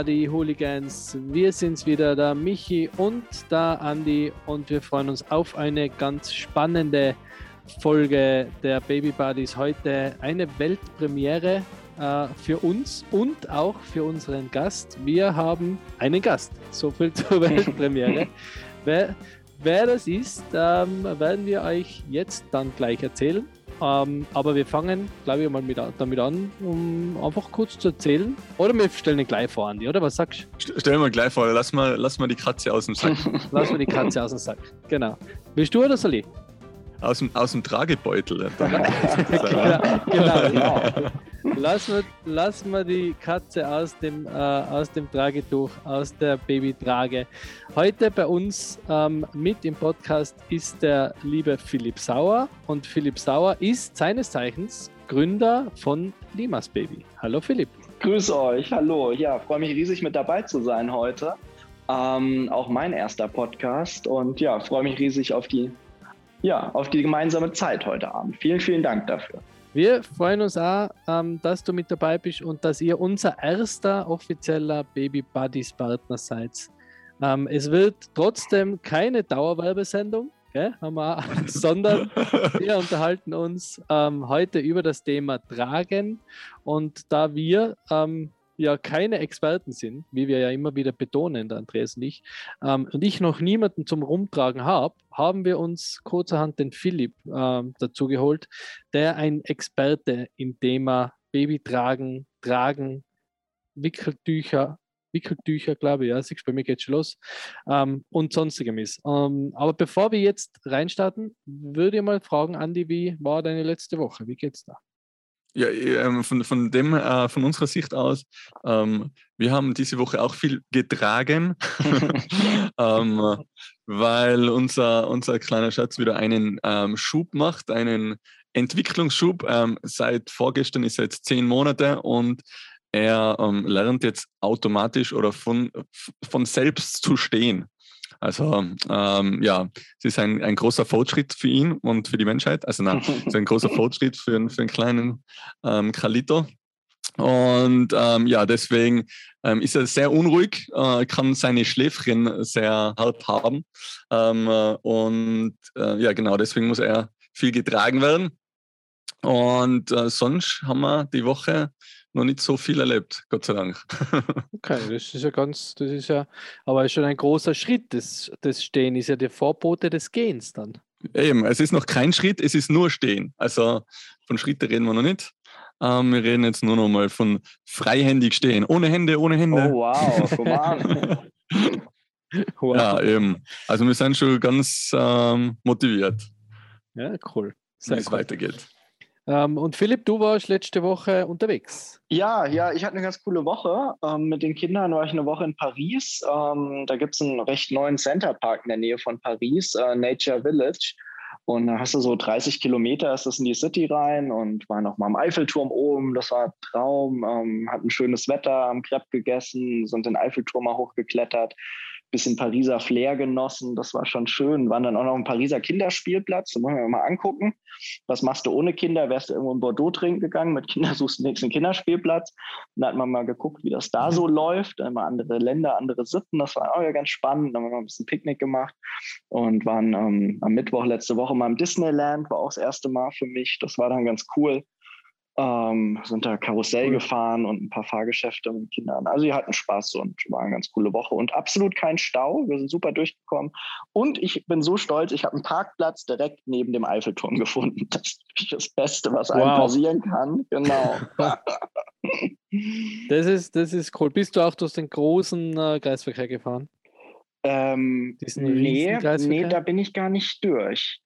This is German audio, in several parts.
Buddy Hooligans. Wir sind's wieder, der Michi und der Andi und wir freuen uns auf eine ganz spannende Folge der Baby Buddies. Heute eine Weltpremiere äh, für uns und auch für unseren Gast. Wir haben einen Gast. So viel zur Weltpremiere. wer, wer das ist, ähm, werden wir euch jetzt dann gleich erzählen. Ähm, aber wir fangen, glaube ich, mal mit, damit an, um einfach kurz zu erzählen. Oder wir stellen ihn gleich vor, Andi, oder? Was sagst du? Stellen wir gleich vor, lass mal, lass mal die Katze aus dem Sack. lass mal die Katze aus dem Sack, genau. Willst du oder soll ich? Aus dem, aus dem Tragebeutel. genau, genau. Lass mal, lass mal die Katze aus dem, äh, aus dem Tragetuch, aus der Babytrage. Heute bei uns ähm, mit im Podcast ist der liebe Philipp Sauer. Und Philipp Sauer ist seines Zeichens Gründer von Limas Baby. Hallo Philipp. Grüß euch, hallo. Ja, freue mich riesig mit dabei zu sein heute. Ähm, auch mein erster Podcast und ja, freue mich riesig auf die ja, auf die gemeinsame Zeit heute Abend. Vielen, vielen Dank dafür. Wir freuen uns auch, ähm, dass du mit dabei bist und dass ihr unser erster offizieller Baby Buddies Partner seid. Ähm, es wird trotzdem keine Dauerwerbesendung, wir, sondern wir unterhalten uns ähm, heute über das Thema Tragen. Und da wir ja keine Experten sind, wie wir ja immer wieder betonen, der Andreas und ich, ähm, und ich noch niemanden zum Rumtragen habe, haben wir uns kurzerhand den Philipp ähm, dazu geholt, der ein Experte im Thema Babytragen, Tragen, Wickeltücher, Wickeltücher, glaube ich, ja, siehst bei mir geht schon los, ähm, und sonstigem ist. Ähm, aber bevor wir jetzt reinstarten, würde ich mal fragen, Andi, wie war deine letzte Woche? Wie geht's da? Ja, ähm, von, von dem, äh, von unserer Sicht aus, ähm, wir haben diese Woche auch viel getragen, ähm, weil unser, unser kleiner Schatz wieder einen Schub macht, einen Entwicklungsschub. Seit vorgestern ist er jetzt zehn Monate und er lernt jetzt automatisch oder von, von selbst zu stehen. Also ähm, ja, es ist ein, ein großer Fortschritt für ihn und für die Menschheit. Also nein, es ist ein großer Fortschritt für, für einen kleinen ähm, Kalito. Und ähm, ja, deswegen ähm, ist er sehr unruhig, äh, kann seine Schläfchen sehr hart haben. Ähm, äh, und äh, ja, genau, deswegen muss er viel getragen werden. Und äh, sonst haben wir die Woche noch nicht so viel erlebt, Gott sei Dank. okay, das ist ja ganz, das ist ja, aber schon ein großer Schritt. Das, das Stehen ist ja der Vorbote des Gehens dann. Eben, es ist noch kein Schritt, es ist nur Stehen. Also von Schritten reden wir noch nicht. Ähm, wir reden jetzt nur noch mal von freihändig stehen. Ohne Hände, ohne Hände. Oh wow, wow. Ja, eben. Also wir sind schon ganz ähm, motiviert. Ja, cool. Wie es weitergeht. Ähm, und Philipp, du warst letzte Woche unterwegs. Ja, ja, ich hatte eine ganz coole Woche. Ähm, mit den Kindern war ich eine Woche in Paris. Ähm, da gibt es einen recht neuen Centerpark in der Nähe von Paris, äh, Nature Village. Und da hast du so 30 Kilometer, ist das in die City rein und war noch mal am Eiffelturm oben. Das war ein Traum. Ähm, hatten schönes Wetter, am Crepe gegessen, sind den Eiffelturm mal hochgeklettert bisschen Pariser Flair genossen. Das war schon schön. Waren dann auch noch ein Pariser Kinderspielplatz. Da wollen wir mal angucken. Was machst du ohne Kinder? Wärst du irgendwo in Bordeaux trinken gegangen? Mit Kindern suchst du den nächsten Kinderspielplatz. Da hat man mal geguckt, wie das da so läuft. Immer andere Länder, andere Sitten. Das war auch ja ganz spannend. Dann haben wir mal ein bisschen Picknick gemacht und waren ähm, am Mittwoch letzte Woche mal im Disneyland. War auch das erste Mal für mich. Das war dann ganz cool. Ähm, sind da Karussell cool. gefahren und ein paar Fahrgeschäfte mit Kindern. Also die hatten Spaß und war eine ganz coole Woche und absolut kein Stau. Wir sind super durchgekommen. Und ich bin so stolz, ich habe einen Parkplatz direkt neben dem Eiffelturm gefunden. Das ist das Beste, was einem wow. passieren kann. Genau. das, ist, das ist cool. Bist du auch durch den großen äh, Kreisverkehr gefahren? Ähm, nee, nee, da bin ich gar nicht durch.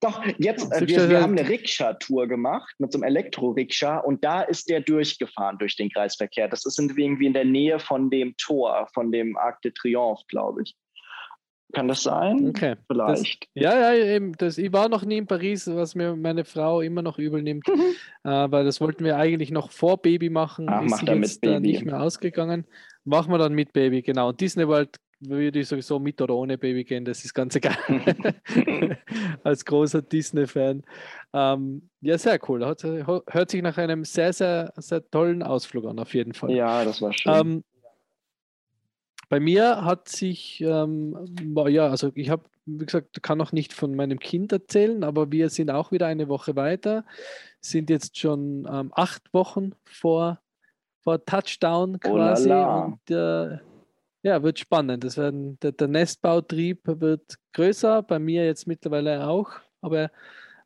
Doch, jetzt, äh, wir, wir haben eine Rikscha-Tour gemacht mit so einem Elektro-Rikscha und da ist der durchgefahren durch den Kreisverkehr. Das ist irgendwie in der Nähe von dem Tor, von dem Arc de Triomphe, glaube ich. Kann das sein? Okay. Vielleicht. Das, ja, ja, eben. Das, ich war noch nie in Paris, was mir meine Frau immer noch übel nimmt. Mhm. Äh, weil das wollten wir eigentlich noch vor Baby machen. Ach, ist mach damit Baby. nicht mehr ausgegangen. Machen wir dann mit Baby, genau. Disney World würde ich sowieso mit oder ohne Baby gehen, das ist ganz egal. Als großer Disney-Fan. Ähm, ja, sehr cool. Hört, hört, sich nach einem sehr, sehr, sehr tollen Ausflug an, auf jeden Fall. Ja, das war schön. Ähm, bei mir hat sich, ähm, ja, also ich habe, wie gesagt, kann noch nicht von meinem Kind erzählen, aber wir sind auch wieder eine Woche weiter, sind jetzt schon ähm, acht Wochen vor, vor Touchdown oh quasi. Oh und äh, ja, wird spannend. Das werden, der, der Nestbautrieb wird größer, bei mir jetzt mittlerweile auch, aber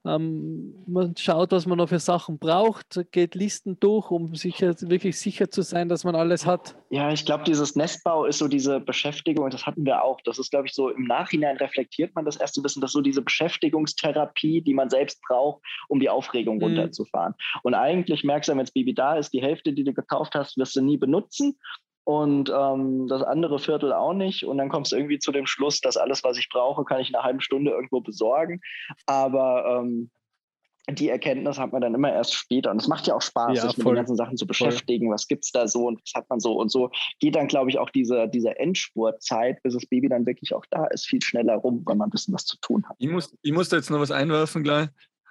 ähm, man schaut, was man noch für Sachen braucht, geht Listen durch, um sicher, wirklich sicher zu sein, dass man alles hat. Ja, ich glaube, dieses Nestbau ist so diese Beschäftigung, und das hatten wir auch. Das ist, glaube ich, so im Nachhinein reflektiert man das erste Wissen, dass so diese Beschäftigungstherapie, die man selbst braucht, um die Aufregung mhm. runterzufahren. Und eigentlich merkst du, wenn das Baby da ist, die Hälfte, die du gekauft hast, wirst du nie benutzen und ähm, das andere Viertel auch nicht. Und dann kommst du irgendwie zu dem Schluss, dass alles, was ich brauche, kann ich in einer halben Stunde irgendwo besorgen. Aber ähm, die Erkenntnis hat man dann immer erst später. Und es macht ja auch Spaß, ja, sich mit den ganzen Sachen zu beschäftigen. Voll. Was gibt es da so und was hat man so? Und so geht dann, glaube ich, auch diese, diese Endspurtzeit, bis das Baby dann wirklich auch da ist, viel schneller rum, weil man ein bisschen was zu tun hat. Ich muss, ich muss da jetzt noch was einwerfen gleich.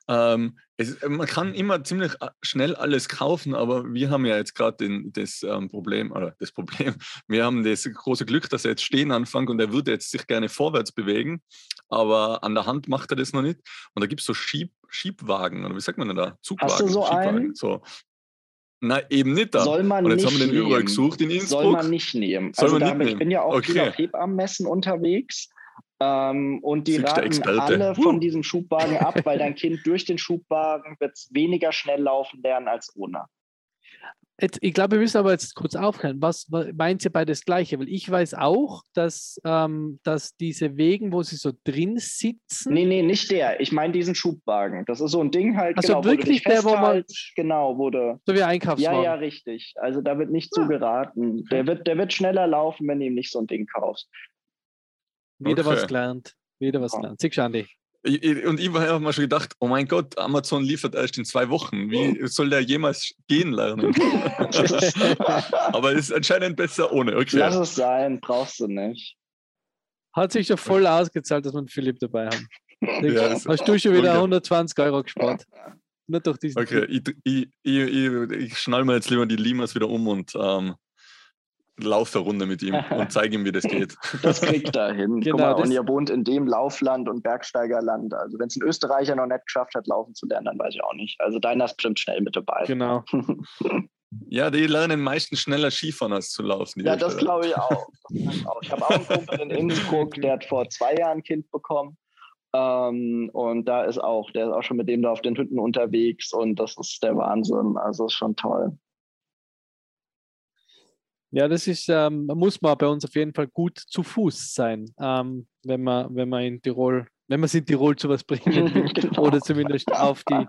Ähm, es, äh, man kann immer ziemlich äh, schnell alles kaufen, aber wir haben ja jetzt gerade das ähm, Problem, oder das Problem, wir haben das große Glück, dass er jetzt stehen anfängt und er würde jetzt sich gerne vorwärts bewegen, aber an der Hand macht er das noch nicht. Und da gibt es so Schieb, Schiebwagen, oder wie sagt man denn da? Zugwagen. Hast du so einen? So. Na, eben nicht da. Soll man und jetzt haben wir den nehmen. überall gesucht in Innsbruck. Soll man nicht nehmen. Soll also man da, ich bin ja auch okay. viel auf Hebammenmessen unterwegs ähm, und die raten alle von diesem Schubwagen ab, weil dein Kind durch den Schubwagen wird weniger schnell laufen lernen als ohne. Jetzt, ich glaube, wir müssen aber jetzt kurz aufklären. Was meint ihr bei das Gleiche? Weil ich weiß auch, dass, ähm, dass diese Wegen, wo sie so drin sitzen. Nee, nee, nicht der. Ich meine diesen Schubwagen. Das ist so ein Ding halt. Also genau, wirklich der, wo man. Genau, wurde. So wie Einkaufswagen. Ja, ja, richtig. Also da wird nicht so ah. geraten. Der wird, der wird schneller laufen, wenn du ihm nicht so ein Ding kaufst. Wieder okay. was gelernt. Wieder was gelernt. Siehst du, Andi? und ich habe mir schon gedacht, oh mein Gott, Amazon liefert erst in zwei Wochen. Wie soll der jemals gehen lernen? Aber es ist anscheinend besser ohne. Okay. Lass es sein, brauchst du nicht. Hat sich ja voll ausgezahlt, dass wir Philipp dabei haben. Ja, Hast du schon wieder 120 Euro gespart? Nur durch diesen. Okay, ich, ich, ich, ich, schnall mir jetzt lieber die Limas wieder um und ähm, laufe eine Runde mit ihm und zeige ihm, wie das geht. Das kriegt er hin. Genau, mal, und ihr wohnt in dem Laufland und Bergsteigerland. Also wenn es ein Österreicher noch nicht geschafft hat, laufen zu lernen, dann weiß ich auch nicht. Also deiner ist bestimmt schnell mit dabei. Genau. Ja, die lernen meistens schneller Skifahren als zu laufen. Ja, das glaube ich auch. Ich habe auch einen Kumpel in Innsbruck, der hat vor zwei Jahren ein Kind bekommen. Ähm, und da ist auch, der ist auch schon mit dem da auf den Hütten unterwegs und das ist der Wahnsinn. Also ist schon toll. Ja, das ist, ähm, muss man bei uns auf jeden Fall gut zu Fuß sein, ähm, wenn man, wenn man in Tirol, wenn man es in Tirol zu was bringen will, genau. oder zumindest auf die,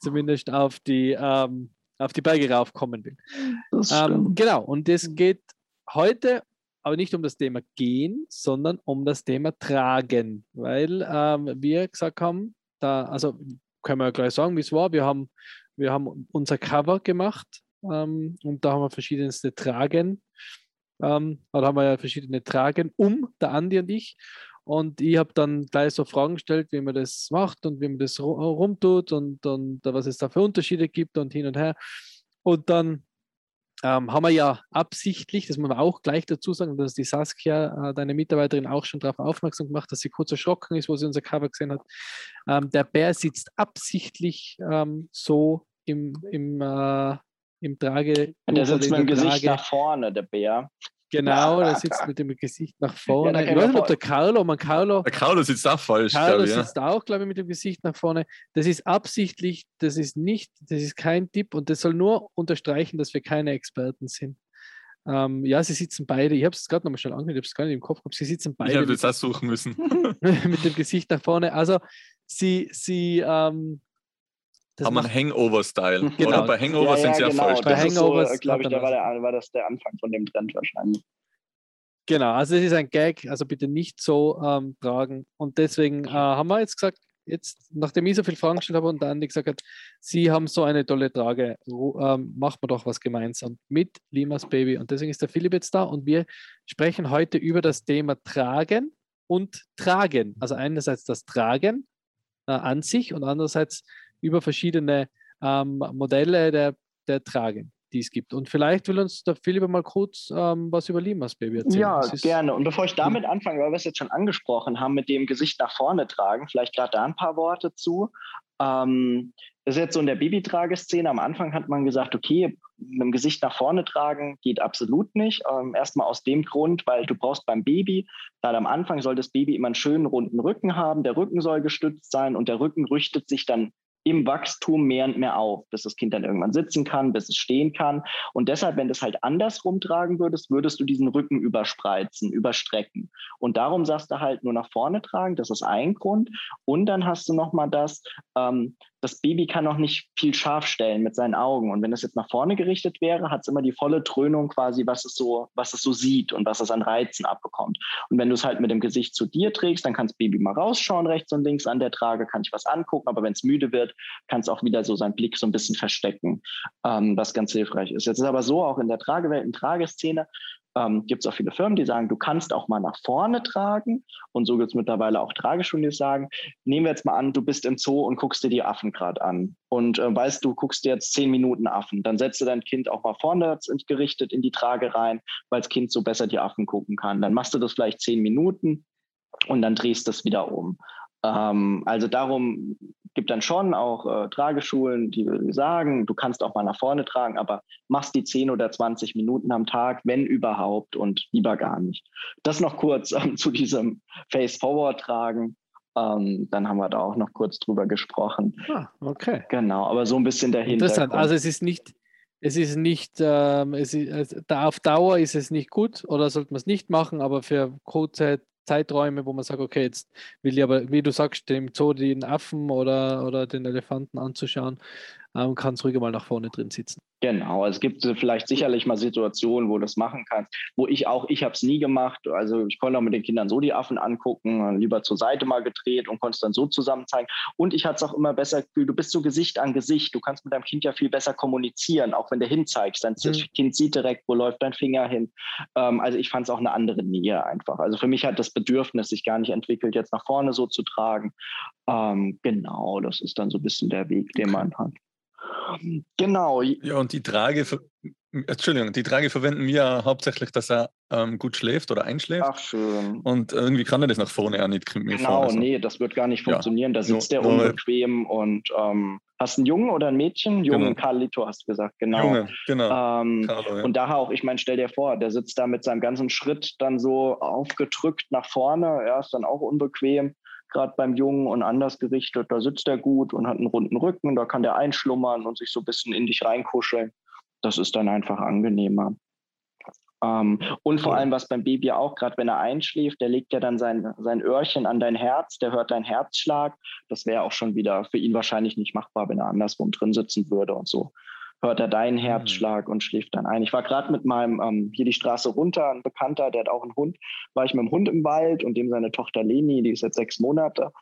zumindest auf die, ähm, auf die Berge raufkommen will. Ähm, genau, und es geht heute aber nicht um das Thema Gehen, sondern um das Thema Tragen, weil ähm, wir gesagt haben, da, also können wir ja gleich sagen, wie es war. Wir haben, wir haben unser Cover gemacht ähm, und da haben wir verschiedenste Tragen. Ähm, da haben wir ja verschiedene Tragen um, der Andi und ich. Und ich habe dann gleich so Fragen gestellt, wie man das macht und wie man das rumtut und, und was es da für Unterschiede gibt und hin und her. Und dann ähm, haben wir ja absichtlich, das muss man auch gleich dazu sagen, dass die Saskia, äh, deine Mitarbeiterin, auch schon darauf aufmerksam gemacht, dass sie kurz erschrocken ist, wo sie unser Cover gesehen hat. Ähm, der Bär sitzt absichtlich ähm, so im, im äh, im Trage. Der sitzt mit dem Gesicht nach vorne, der Bär. Genau, der sitzt mit dem Gesicht nach vorne. Ja, ich weiß nicht, ob der Carlo, man Carlo. Der Carlo sitzt auch falsch. Carlo ich, sitzt ja. auch, glaube ich, mit dem Gesicht nach vorne. Das ist absichtlich, das ist nicht, das ist kein Tipp und das soll nur unterstreichen, dass wir keine Experten sind. Ähm, ja, sie sitzen beide. Ich habe es gerade nochmal schnell angehört, ich habe es gar nicht im Kopf gehabt. Sie sitzen beide. Ich habe das auch suchen müssen. mit dem Gesicht nach vorne. Also, sie, sie ähm, das haben wir Hangover-Style. Genau. Oder bei Hangover ja, sind sie ja genau. falsch. Bei Hangover, so, glaube ich, da war, der, war das der Anfang von dem Trend wahrscheinlich. Genau, also es ist ein Gag, also bitte nicht so ähm, tragen. Und deswegen äh, haben wir jetzt gesagt, jetzt, nachdem ich so viele Fragen gestellt habe und Andi gesagt hat, Sie haben so eine tolle Trage, ähm, machen wir doch was gemeinsam mit Limas Baby. Und deswegen ist der Philipp jetzt da und wir sprechen heute über das Thema Tragen und Tragen. Also einerseits das Tragen äh, an sich und andererseits über verschiedene ähm, Modelle der, der Tragen die es gibt. Und vielleicht will uns der Philipp mal kurz ähm, was über Limas Baby erzählen. Ja, gerne. Und bevor ich damit anfange, weil wir es jetzt schon angesprochen haben, mit dem Gesicht nach vorne tragen, vielleicht gerade da ein paar Worte zu. Ähm, das ist jetzt so in der Babytrageszene. Am Anfang hat man gesagt, okay, mit dem Gesicht nach vorne tragen geht absolut nicht. Ähm, erstmal aus dem Grund, weil du brauchst beim Baby, gerade am Anfang soll das Baby immer einen schönen runden Rücken haben. Der Rücken soll gestützt sein und der Rücken richtet sich dann im Wachstum mehr und mehr auf, bis das Kind dann irgendwann sitzen kann, bis es stehen kann. Und deshalb, wenn du es halt andersrum tragen würdest, würdest du diesen Rücken überspreizen, überstrecken. Und darum sagst du halt nur nach vorne tragen, das ist ein Grund. Und dann hast du nochmal das, ähm, das Baby kann noch nicht viel scharf stellen mit seinen Augen. Und wenn es jetzt nach vorne gerichtet wäre, hat es immer die volle Dröhnung quasi, was es so, was es so sieht und was es an Reizen abbekommt. Und wenn du es halt mit dem Gesicht zu dir trägst, dann kann das Baby mal rausschauen, rechts und links an der Trage, kann ich was angucken. Aber wenn es müde wird, kann es auch wieder so seinen Blick so ein bisschen verstecken, ähm, was ganz hilfreich ist. Jetzt ist aber so auch in der Tragewelt, in Trageszene, ähm, gibt es auch viele Firmen, die sagen, du kannst auch mal nach vorne tragen. Und so gibt es mittlerweile auch Trageschulen, die sagen, nehmen wir jetzt mal an, du bist im Zoo und guckst dir die Affen gerade an. Und äh, weißt du, guckst dir jetzt zehn Minuten Affen. Dann setzt du dein Kind auch mal vorne gerichtet in die Trage rein, weil das Kind so besser die Affen gucken kann. Dann machst du das vielleicht zehn Minuten und dann drehst du es wieder um. Ähm, also darum gibt dann schon auch äh, Trageschulen, die sagen, du kannst auch mal nach vorne tragen, aber machst die 10 oder 20 Minuten am Tag, wenn überhaupt und lieber gar nicht. Das noch kurz ähm, zu diesem Face-Forward-Tragen. Ähm, dann haben wir da auch noch kurz drüber gesprochen. Ah, okay. Genau, aber so ein bisschen dahinter. Interessant. Also es ist nicht, es ist nicht, ähm, es ist, auf Dauer ist es nicht gut oder sollte man es nicht machen, aber für kurze Zeiträume, wo man sagt, okay, jetzt will ich aber, wie du sagst, dem Zoo den Affen oder, oder den Elefanten anzuschauen, ähm, kannst ruhig mal nach vorne drin sitzen. Genau, es gibt vielleicht sicherlich mal Situationen, wo du das machen kannst, wo ich auch, ich habe es nie gemacht, also ich konnte auch mit den Kindern so die Affen angucken, lieber zur Seite mal gedreht und konnte es dann so zusammen zeigen. Und ich hatte es auch immer besser gefühlt, du bist so Gesicht an Gesicht, du kannst mit deinem Kind ja viel besser kommunizieren, auch wenn du hinzeigst, dein mhm. Kind sieht direkt, wo läuft dein Finger hin. Ähm, also ich fand es auch eine andere Nähe einfach. Also für mich hat das Bedürfnis sich gar nicht entwickelt, jetzt nach vorne so zu tragen. Ähm, genau, das ist dann so ein bisschen der Weg, den man hat. Genau. Ja, und die Trage, Entschuldigung, die Trage verwenden wir hauptsächlich, dass er ähm, gut schläft oder einschläft. Ach, schön. Und irgendwie kann er das nach vorne auch nicht. Genau, vor, also. nee, das wird gar nicht funktionieren. Ja. Da sitzt no, der unbequem und ähm, hast einen Jungen oder ein Mädchen? Jungen, genau. Carlito hast du gesagt, genau. Junge, genau. Ähm, Carlo, ja. Und daher auch, ich meine, stell dir vor, der sitzt da mit seinem ganzen Schritt dann so aufgedrückt nach vorne. Er ist dann auch unbequem gerade beim Jungen und anders gerichtet, da sitzt er gut und hat einen runden Rücken, da kann der einschlummern und sich so ein bisschen in dich reinkuscheln. Das ist dann einfach angenehmer. Ähm, und vor allem, was beim Baby auch, gerade wenn er einschläft, der legt ja dann sein, sein Öhrchen an dein Herz, der hört deinen Herzschlag. Das wäre auch schon wieder für ihn wahrscheinlich nicht machbar, wenn er andersrum drin sitzen würde und so hört er deinen mhm. Herzschlag und schläft dann ein. Ich war gerade mit meinem, ähm, hier die Straße runter, ein Bekannter, der hat auch einen Hund, war ich mit dem Hund im Wald und dem seine Tochter Leni, die ist jetzt sechs Monate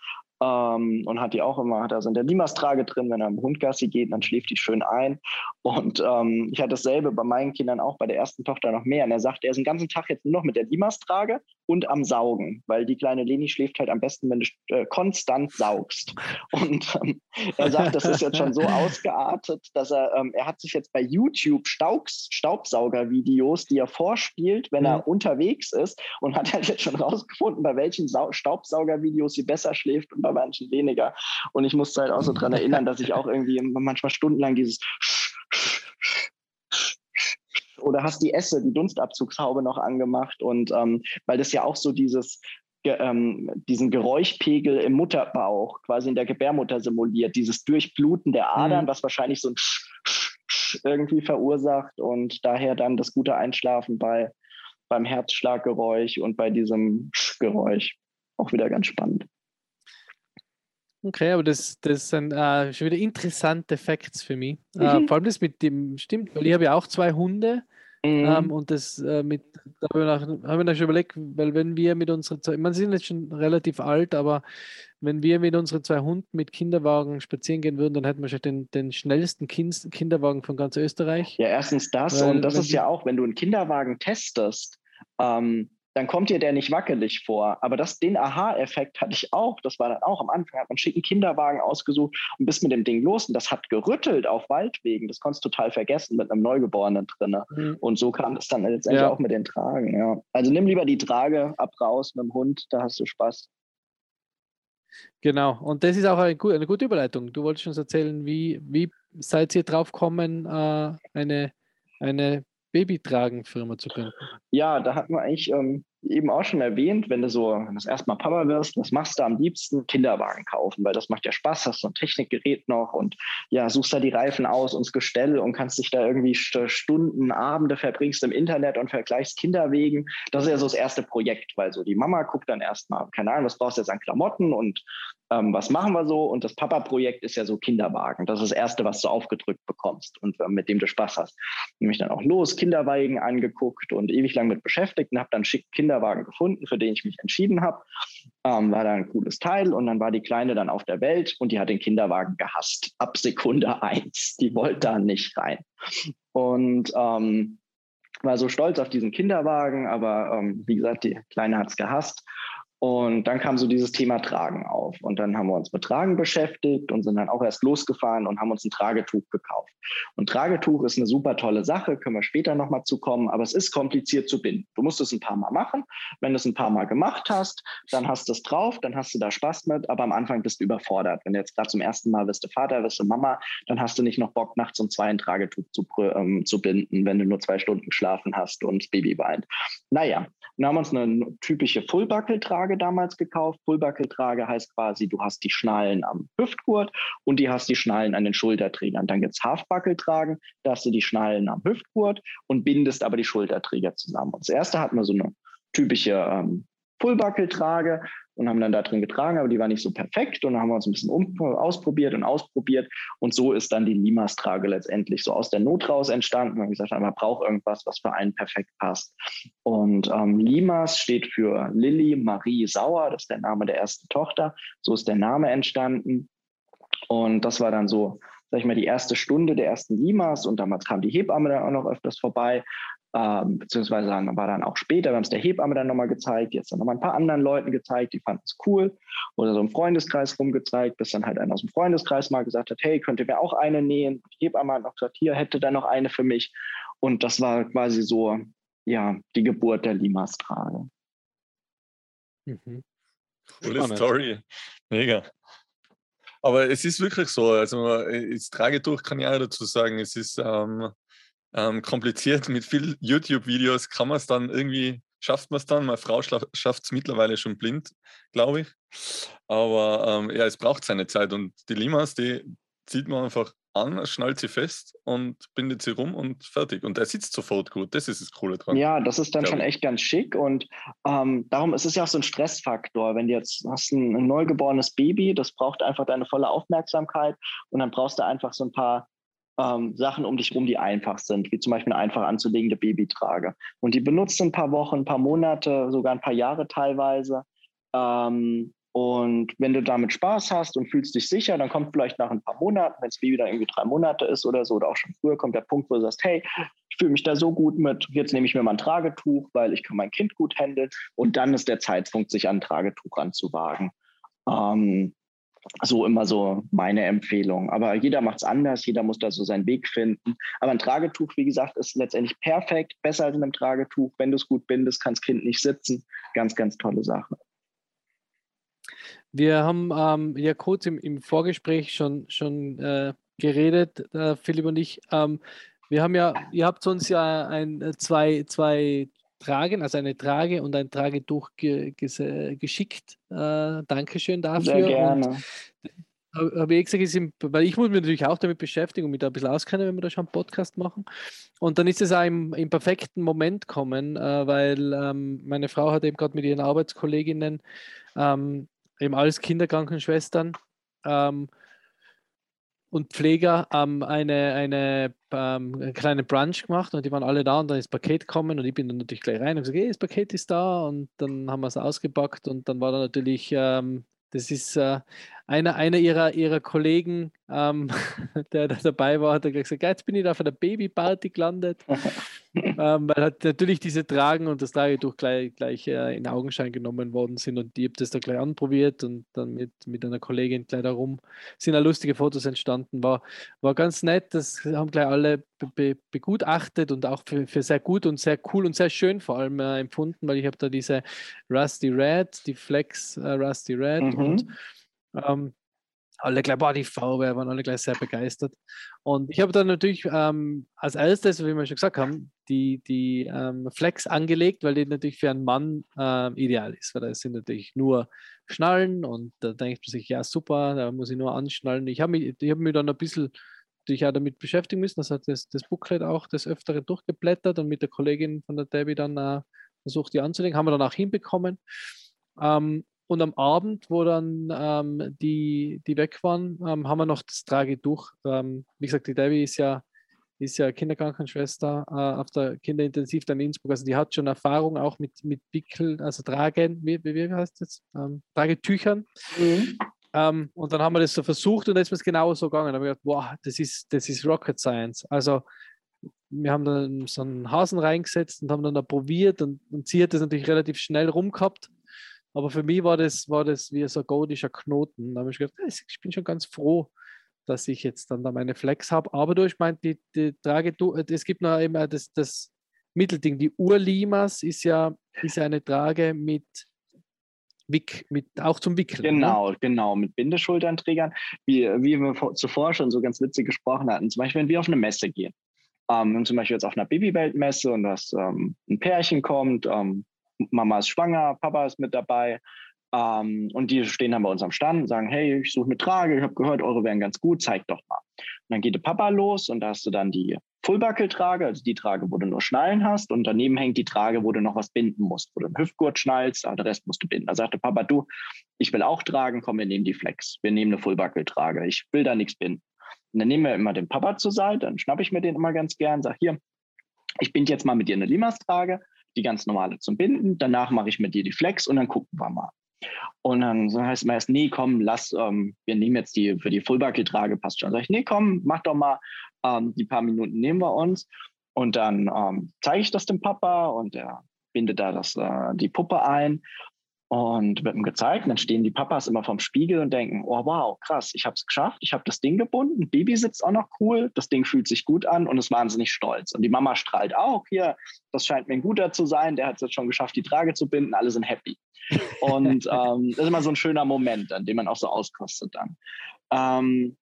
ähm, und hat die auch immer, hat also in der Limastrage drin, wenn er im Hundgassi geht, dann schläft die schön ein. Und ähm, ich hatte dasselbe bei meinen Kindern auch, bei der ersten Tochter noch mehr. Und er sagt, er ist den ganzen Tag jetzt nur noch mit der Limastrage und am Saugen, weil die kleine Leni schläft halt am besten, wenn du äh, konstant saugst. Und ähm, er sagt, das ist jetzt schon so ausgeartet, dass er, ähm, er hat sich jetzt bei YouTube Staubs, Staubsauger-Videos, die er vorspielt, wenn er mhm. unterwegs ist und hat halt jetzt schon rausgefunden, bei welchen Sau Staubsauger-Videos sie besser schläft und bei manchen weniger. Und ich musste halt auch so dran erinnern, dass ich auch irgendwie manchmal stundenlang dieses oder hast die Esse, die Dunstabzugshaube noch angemacht und ähm, weil das ja auch so dieses ähm, diesen Geräuschpegel im Mutterbauch quasi in der Gebärmutter simuliert, dieses Durchbluten der Adern, mhm. was wahrscheinlich so ein Sch -Sch -Sch irgendwie verursacht und daher dann das gute Einschlafen bei beim Herzschlaggeräusch und bei diesem Sch Geräusch auch wieder ganz spannend. Okay, aber das, das sind äh, schon wieder interessante Facts für mich. Äh, mhm. Äh, vor allem das mit dem, stimmt, weil ich habe ja auch zwei Hunde Mhm. Ähm, und das äh, mit, da haben wir, haben wir schon überlegt, weil wenn wir mit unseren zwei, man sind jetzt schon relativ alt, aber wenn wir mit unseren zwei Hunden mit Kinderwagen spazieren gehen würden, dann hätten wir schon den, den schnellsten kind, Kinderwagen von ganz Österreich. Ja, erstens das weil, und das ist ja auch, wenn du einen Kinderwagen testest, ähm, dann kommt dir der nicht wackelig vor. Aber das, den Aha-Effekt hatte ich auch. Das war dann auch am Anfang, hat man schicken Kinderwagen ausgesucht und bist mit dem Ding los. Und das hat gerüttelt auf Waldwegen. Das konntest du total vergessen mit einem Neugeborenen drin. Mhm. Und so kam es dann letztendlich ja. auch mit den Tragen. Ja. Also nimm lieber die Trage ab raus mit dem Hund, da hast du Spaß. Genau, und das ist auch eine, eine gute Überleitung. Du wolltest uns erzählen, wie, wie seid ihr drauf gekommen, äh, eine, eine Babytragen-Firma zu gründen? Ja, da hat man eigentlich ähm, eben auch schon erwähnt, wenn du so wenn das erstmal Papa wirst, was machst du am liebsten? Kinderwagen kaufen, weil das macht ja Spaß, hast so ein Technikgerät noch und ja, suchst da die Reifen aus und das Gestell und kannst dich da irgendwie Stunden, Abende verbringst im Internet und vergleichst Kinderwegen. Das ist ja so das erste Projekt, weil so die Mama guckt dann erstmal, keine Ahnung, was brauchst du jetzt an Klamotten und ähm, was machen wir so? Und das Papa-Projekt ist ja so Kinderwagen. Das ist das Erste, was du aufgedrückt bekommst und äh, mit dem du Spaß hast. Nämlich dann auch los, Kinderwagen angeguckt und ewig lang mit beschäftigt und habe dann schick Kinderwagen gefunden, für den ich mich entschieden habe. Ähm, war da ein cooles Teil und dann war die Kleine dann auf der Welt und die hat den Kinderwagen gehasst. Ab Sekunde eins. Die wollte da nicht rein. Und ähm, war so stolz auf diesen Kinderwagen, aber ähm, wie gesagt, die Kleine hat es gehasst. Und dann kam so dieses Thema Tragen auf. Und dann haben wir uns mit Tragen beschäftigt und sind dann auch erst losgefahren und haben uns ein Tragetuch gekauft. Und Tragetuch ist eine super tolle Sache, können wir später nochmal zukommen, aber es ist kompliziert zu binden. Du musst es ein paar Mal machen. Wenn du es ein paar Mal gemacht hast, dann hast du es drauf, dann hast du da Spaß mit, aber am Anfang bist du überfordert. Wenn du jetzt gerade zum ersten Mal wirst du Vater, wirst du Mama, dann hast du nicht noch Bock, nachts um zwei ein Tragetuch zu, ähm, zu binden, wenn du nur zwei Stunden geschlafen hast und das Baby weint. Naja, dann haben uns eine typische Fullbuckle-Trage damals gekauft. Fullbuckle-Trage heißt quasi, du hast die Schnallen am Hüftgurt und die hast die Schnallen an den Schulterträgern. Dann gibt es Halfbuckle-Tragen, da hast du die Schnallen am Hüftgurt und bindest aber die Schulterträger zusammen. Und das erste hatten wir so eine typische ähm, Fullbuckle-Trage und haben dann da drin getragen, aber die war nicht so perfekt und dann haben wir uns ein bisschen um, ausprobiert und ausprobiert und so ist dann die Limas-Trage letztendlich so aus der Not raus entstanden. Man gesagt, man braucht irgendwas, was für einen perfekt passt. Und ähm, Limas steht für Lilly Marie Sauer, das ist der Name der ersten Tochter. So ist der Name entstanden und das war dann so sag ich mal, die erste Stunde der ersten Limas und damals kam die Hebamme dann auch noch öfters vorbei ähm, beziehungsweise war dann auch später, wir haben es der Hebamme dann nochmal gezeigt, jetzt dann nochmal ein paar anderen Leuten gezeigt, die fanden es cool oder so im Freundeskreis rumgezeigt, bis dann halt einer aus dem Freundeskreis mal gesagt hat, hey, könnt ihr mir auch eine nähen? Die Hebamme hat noch gesagt, hier hätte da noch eine für mich und das war quasi so, ja, die Geburt der Limas-Trage. Mhm. Coole Story, mega. Aber es ist wirklich so, also das Tragetuch kann ich auch dazu sagen, es ist ähm, ähm, kompliziert. Mit vielen YouTube-Videos kann man es dann irgendwie, schafft man es dann. Meine Frau schafft es mittlerweile schon blind, glaube ich. Aber ähm, ja, es braucht seine Zeit. Und die Limas, die zieht man einfach an, schnallt sie fest und bindet sie rum und fertig. Und der sitzt sofort gut. Das ist das Coole dran. Ja, das ist dann schon echt ganz schick. Und ähm, darum ist es ja auch so ein Stressfaktor. Wenn du jetzt hast ein, ein neugeborenes Baby, das braucht einfach deine volle Aufmerksamkeit. Und dann brauchst du einfach so ein paar ähm, Sachen um dich herum, die einfach sind, wie zum Beispiel eine einfach anzulegende Babytrage. Und die benutzt ein paar Wochen, ein paar Monate, sogar ein paar Jahre teilweise. Ähm, und wenn du damit Spaß hast und fühlst dich sicher, dann kommt vielleicht nach ein paar Monaten, wenn das Baby dann irgendwie drei Monate ist oder so, oder auch schon früher, kommt der Punkt, wo du sagst, hey, ich fühle mich da so gut mit, jetzt nehme ich mir mal ein Tragetuch, weil ich kann mein Kind gut handeln. Und dann ist der Zeitpunkt, sich an ein Tragetuch ranzuwagen. Ähm, so immer so meine Empfehlung. Aber jeder macht es anders, jeder muss da so seinen Weg finden. Aber ein Tragetuch, wie gesagt, ist letztendlich perfekt, besser als in einem Tragetuch. Wenn du es gut bindest, kann das Kind nicht sitzen. Ganz, ganz tolle Sache. Wir haben ähm, ja kurz im, im, Vorgespräch schon, schon äh, geredet, äh, Philipp und ich. Ähm, wir haben ja, ihr habt uns ja ein, zwei, zwei Tragen, also eine Trage und ein Tragetuch ge geschickt. Äh, Dankeschön dafür. Sehr gerne. Habe ich gesagt, ist im, weil ich muss mich natürlich auch damit beschäftigen und mich da ein bisschen auskennen, wenn wir da schon einen Podcast machen. Und dann ist es auch im, im perfekten Moment kommen, äh, weil ähm, meine Frau hat eben gerade mit ihren Arbeitskolleginnen ähm, eben alles Kinderkrankenschwestern. Ähm, und Pfleger ähm, eine, eine ähm, kleine Brunch gemacht und die waren alle da und dann ist Paket gekommen und ich bin dann natürlich gleich rein und gesagt, hey, das Paket ist da. Und dann haben wir es ausgepackt und dann war da natürlich ähm, das ist äh, einer, einer ihrer, ihrer Kollegen, ähm, der, der, dabei war, hat gesagt, jetzt bin ich da auf einer Babyparty gelandet. ähm, weil halt natürlich diese Tragen und das Tragetuch gleich, gleich äh, in Augenschein genommen worden sind und die habe das da gleich anprobiert und dann mit, mit einer Kollegin gleich darum sind auch lustige Fotos entstanden. War, war ganz nett, das haben gleich alle be, begutachtet und auch für, für sehr gut und sehr cool und sehr schön vor allem äh, empfunden, weil ich habe da diese Rusty Red, die Flex äh, Rusty Red mhm. und ähm, alle gleich, boah, die Farbe, waren alle gleich sehr begeistert. Und ich habe dann natürlich ähm, als erstes, wie wir schon gesagt haben, die, die ähm, Flex angelegt, weil die natürlich für einen Mann ähm, ideal ist, weil da sind natürlich nur Schnallen und da denkt man sich, ja super, da muss ich nur anschnallen. Ich habe mich, hab mich dann ein bisschen natürlich auch damit beschäftigen müssen, das hat das, das Booklet auch des Öfteren durchgeblättert und mit der Kollegin von der Debbie dann äh, versucht, die anzulegen, haben wir dann auch hinbekommen. Ähm, und am Abend, wo dann ähm, die, die weg waren, ähm, haben wir noch das Tragetuch. Ähm, wie gesagt, die Debbie ist ja, ist ja Kinderkrankenschwester äh, auf der Kinderintensiv dann in Innsbruck. Also die hat schon Erfahrung auch mit, mit Wickeln, also Tragen, wie, wie heißt das? Ähm, Tragetüchern. Mhm. Ähm, und dann haben wir das so versucht und dann ist es genau so gegangen. Da haben wir gedacht, wow, das ist, das ist Rocket Science. Also wir haben dann so einen Hasen reingesetzt und haben dann da probiert und, und sie hat das natürlich relativ schnell rumgehabt aber für mich war das, war das wie so ein goldischer Knoten. Da habe ich gedacht, ich bin schon ganz froh, dass ich jetzt dann da meine Flex habe. Aber du, ich meine, die, die Trage, es gibt noch immer das, das Mittelding. Die Urlimas ist ja, ist ja eine Trage mit, Wick, mit auch zum Wickeln. Ne? Genau, ne? genau, mit Bindeschulternträgern, wie, wie wir zuvor schon so ganz witzig gesprochen hatten. Zum Beispiel, wenn wir auf eine Messe gehen. Ähm, zum Beispiel jetzt auf einer Babyweltmesse und das ähm, ein Pärchen kommt, ähm, Mama ist schwanger, Papa ist mit dabei. Ähm, und die stehen dann bei uns am Stand und sagen, hey, ich suche eine Trage, ich habe gehört, eure wären ganz gut, zeig doch mal. Und dann geht der Papa los und da hast du dann die Fullbuckle-Trage, also die Trage, wo du nur Schnallen hast und daneben hängt die Trage, wo du noch was binden musst, wo du einen Hüftgurt schnallst, aber den Rest musst du binden. Da sagte Papa, du, ich will auch tragen, komm, wir nehmen die Flex, wir nehmen eine Fullbuckle-Trage, ich will da nichts binden. Und dann nehmen wir immer den Papa zur Seite, dann schnappe ich mir den immer ganz gern, sag hier, ich binde jetzt mal mit dir eine Limas-Trage die ganz normale zum Binden. Danach mache ich mit dir die Flex und dann gucken wir mal. Und dann heißt es meist, nee, komm, lass, ähm, wir nehmen jetzt die für die Fullbuckle-Trage, passt schon. Sag ich, nee, komm, mach doch mal, ähm, die paar Minuten nehmen wir uns. Und dann ähm, zeige ich das dem Papa und er bindet da das, äh, die Puppe ein und wird ihm gezeigt. Und dann stehen die Papas immer vorm Spiegel und denken, oh wow, krass, ich habe es geschafft, ich habe das Ding gebunden, Baby sitzt auch noch cool, das Ding fühlt sich gut an und ist wahnsinnig stolz. Und die Mama strahlt auch, hier, das scheint mir ein guter zu sein, der hat es jetzt schon geschafft, die Trage zu binden, alle sind happy. Und ähm, das ist immer so ein schöner Moment, an dem man auch so auskostet dann. Ähm,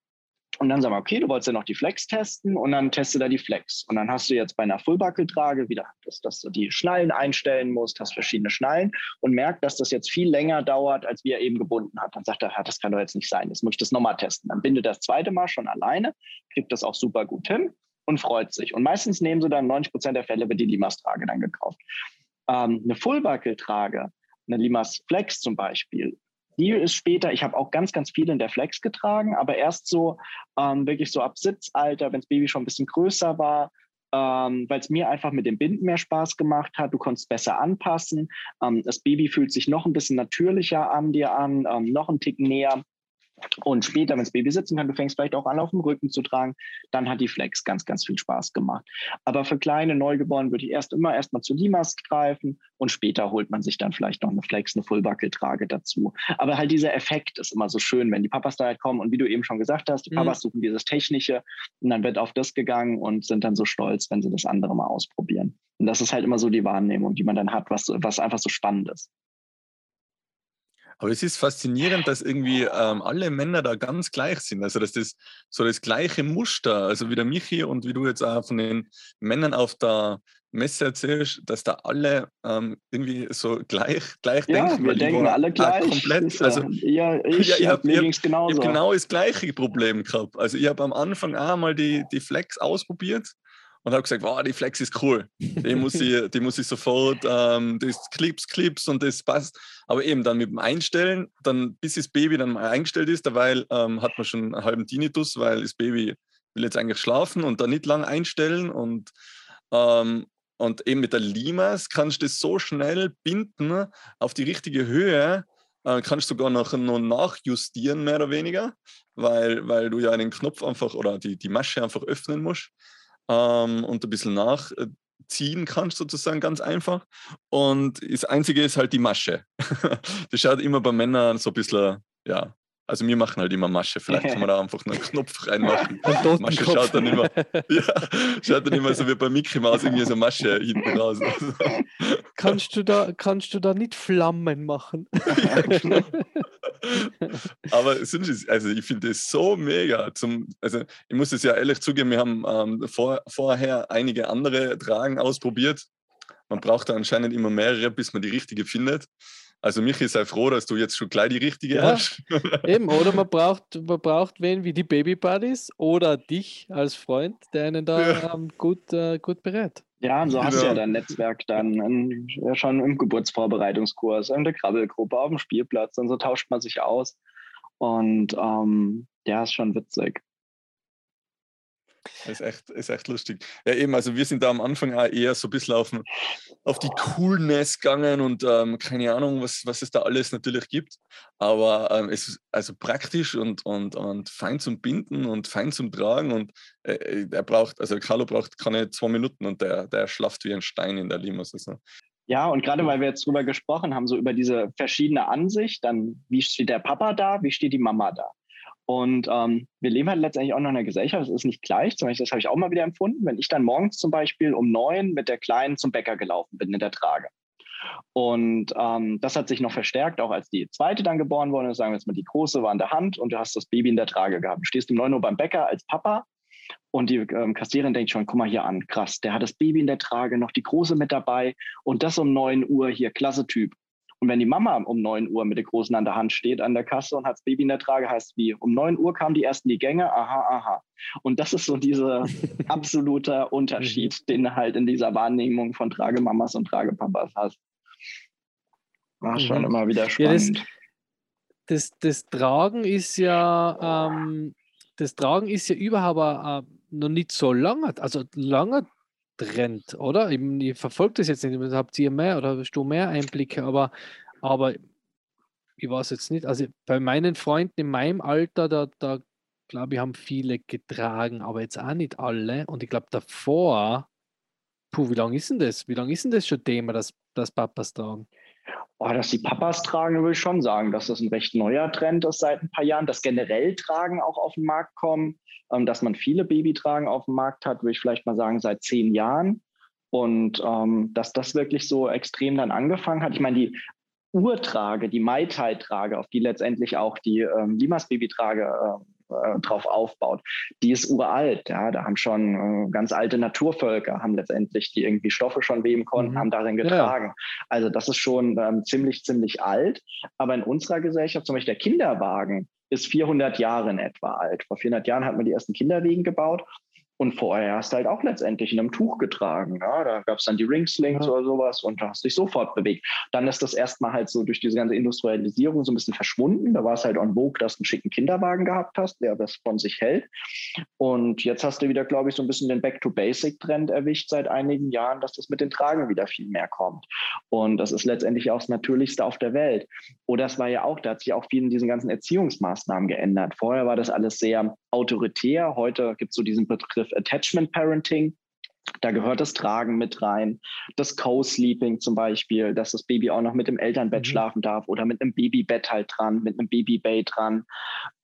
und dann sagen wir, okay, du wolltest ja noch die Flex testen und dann teste da die Flex. Und dann hast du jetzt bei einer Fullbuckle-Trage wieder, dass, dass, du die Schnallen einstellen musst, hast verschiedene Schnallen und merkt, dass das jetzt viel länger dauert, als wie er eben gebunden hat. Dann sagt er, das kann doch jetzt nicht sein, jetzt muss ich das nochmal testen. Dann bindet das zweite Mal schon alleine, kriegt das auch super gut hin und freut sich. Und meistens nehmen sie dann 90 Prozent der Fälle wird die Limas-Trage dann gekauft. Ähm, eine Fullbuckle-Trage, eine Limas Flex zum Beispiel, die ist später, ich habe auch ganz, ganz viel in der Flex getragen, aber erst so ähm, wirklich so ab Sitzalter, wenn das Baby schon ein bisschen größer war, ähm, weil es mir einfach mit dem Binden mehr Spaß gemacht hat. Du konntest besser anpassen. Ähm, das Baby fühlt sich noch ein bisschen natürlicher an dir an, ähm, noch ein Tick näher. Und später, wenn das Baby sitzen kann, du fängst vielleicht auch an, auf dem Rücken zu tragen, dann hat die Flex ganz, ganz viel Spaß gemacht. Aber für kleine Neugeborene würde ich erst immer erstmal zu Limas greifen und später holt man sich dann vielleicht noch eine Flex, eine Fullbuckle-Trage dazu. Aber halt dieser Effekt ist immer so schön, wenn die Papas da halt kommen und wie du eben schon gesagt hast, die mhm. Papas suchen dieses Technische und dann wird auf das gegangen und sind dann so stolz, wenn sie das andere mal ausprobieren. Und das ist halt immer so die Wahrnehmung, die man dann hat, was, was einfach so spannend ist. Aber es ist faszinierend, dass irgendwie ähm, alle Männer da ganz gleich sind. Also, dass das so das gleiche Muster, also wie der Michi und wie du jetzt auch von den Männern auf der Messe erzählst, dass da alle ähm, irgendwie so gleich, gleich ja, denken. Wir denken alle gleich. Komplett, also, ja, ich, ja, ich habe hab, hab genau das gleiche Problem gehabt. Also ich habe am Anfang auch mal die, die Flex ausprobiert und habe gesagt, wow, die Flex ist cool. Die muss ich, die muss ich sofort, ähm, das Clips, Clips und das passt. Aber eben dann mit dem Einstellen, dann bis das Baby dann mal eingestellt ist, derweil ähm, hat man schon einen halben Tinnitus, weil das Baby will jetzt eigentlich schlafen und dann nicht lang einstellen und ähm, und eben mit der Limas kannst du das so schnell binden auf die richtige Höhe, äh, kannst du sogar noch, noch nachjustieren, mehr oder weniger, weil, weil du ja den Knopf einfach oder die, die Masche einfach öffnen musst ähm, und ein bisschen nachziehen kannst, sozusagen ganz einfach. Und das Einzige ist halt die Masche. das schaut immer bei Männern so ein bisschen, ja, also wir machen halt immer Masche. Vielleicht kann man da einfach einen Knopf reinmachen. Masche schaut dann immer, ja, schaut dann immer so wie bei Mickey Mouse irgendwie so Masche hinten raus. kannst du da, kannst du da nicht Flammen machen? ja, genau. Aber also ich finde es so mega. Zum, also ich muss es ja ehrlich zugeben, wir haben ähm, vor, vorher einige andere Tragen ausprobiert. Man braucht da anscheinend immer mehrere, bis man die richtige findet. Also Michi, sei froh, dass du jetzt schon gleich die richtige ja, hast. Eben, oder man braucht, man braucht wen wie die Baby Buddies oder dich als Freund, der einen da ja. ähm, gut, äh, gut berät. Ja, und so hast du ja dein Netzwerk dann in, ja, schon im Geburtsvorbereitungskurs, in der Krabbelgruppe, auf dem Spielplatz und so tauscht man sich aus. Und ähm, ja, ist schon witzig. Ist echt, ist echt lustig. Ja, eben, also wir sind da am Anfang auch eher so ein bisschen auf, auf die Coolness gegangen und ähm, keine Ahnung, was, was es da alles natürlich gibt. Aber ähm, es ist also praktisch und, und, und fein zum Binden und fein zum Tragen. Und äh, äh er braucht, also Carlo braucht keine zwei Minuten und der, der schlaft wie ein Stein in der Limos. Also. Ja, und gerade weil wir jetzt drüber gesprochen haben, so über diese verschiedene Ansicht, dann wie steht der Papa da, wie steht die Mama da? Und ähm, wir leben halt letztendlich auch noch in einer Gesellschaft, das ist nicht gleich, zum Beispiel, das habe ich auch mal wieder empfunden, wenn ich dann morgens zum Beispiel um neun mit der Kleinen zum Bäcker gelaufen bin in der Trage. Und ähm, das hat sich noch verstärkt, auch als die zweite dann geboren wurde. Sagen wir jetzt mal, die große war in der Hand und du hast das Baby in der Trage gehabt. Du stehst um 9 Uhr beim Bäcker als Papa und die ähm, Kassiererin denkt schon, guck mal hier an, krass, der hat das Baby in der Trage, noch die Große mit dabei und das um 9 Uhr hier, klasse Typ. Und wenn die Mama um 9 Uhr mit der Großen an der Hand steht an der Kasse und hat das Baby in der Trage, heißt wie, um 9 Uhr kamen die ersten die Gänge, aha, aha. Und das ist so dieser absolute Unterschied, mhm. den du halt in dieser Wahrnehmung von Tragemamas und Tragepapas hast. War schon mhm. immer wieder spannend. Ja, das, das, das, Tragen ist ja, ähm, das Tragen ist ja überhaupt äh, noch nicht so lange, also lange Trend, oder? Ich, ich verfolge das jetzt nicht. Habt ihr mehr oder hast du mehr Einblicke? Aber, aber ich weiß jetzt nicht. Also bei meinen Freunden in meinem Alter, da, da glaube ich, haben viele getragen, aber jetzt auch nicht alle. Und ich glaube, davor, puh, wie lange ist denn das? Wie lange ist denn das schon Thema, dass, dass Papas tragen? Oh, dass die Papas tragen, würde ich schon sagen, dass das ein recht neuer Trend ist seit ein paar Jahren, dass generell Tragen auch auf den Markt kommen, ähm, dass man viele Babytragen auf dem Markt hat, würde ich vielleicht mal sagen, seit zehn Jahren. Und ähm, dass das wirklich so extrem dann angefangen hat. Ich meine, die Urtrage, die Mai Tai-Trage, auf die letztendlich auch die ähm, Limas Babytrage äh, äh, drauf aufbaut. Die ist uralt. Ja, da haben schon äh, ganz alte Naturvölker, haben letztendlich die irgendwie Stoffe schon weben konnten, mhm. haben darin getragen. Ja. Also das ist schon ähm, ziemlich, ziemlich alt. Aber in unserer Gesellschaft, zum Beispiel der Kinderwagen, ist 400 Jahre in etwa alt. Vor 400 Jahren hat man die ersten Kinderwegen gebaut und vorher hast du halt auch letztendlich in einem Tuch getragen. Ja? Da gab es dann die Ringslings ja. oder sowas und da hast du dich sofort bewegt. Dann ist das erstmal halt so durch diese ganze Industrialisierung so ein bisschen verschwunden. Da war es halt on vogue, dass du einen schicken Kinderwagen gehabt hast, der das von sich hält. Und jetzt hast du wieder, glaube ich, so ein bisschen den Back-to-Basic-Trend erwischt seit einigen Jahren, dass das mit den Tragen wieder viel mehr kommt. Und das ist letztendlich auch das Natürlichste auf der Welt. Oder das war ja auch, da hat sich auch viel in diesen ganzen Erziehungsmaßnahmen geändert. Vorher war das alles sehr autoritär. Heute gibt es so diesen Begriff Attachment Parenting. Da gehört das Tragen mit rein, das Co-Sleeping zum Beispiel, dass das Baby auch noch mit dem Elternbett mhm. schlafen darf oder mit einem Babybett halt dran, mit einem Babybay dran.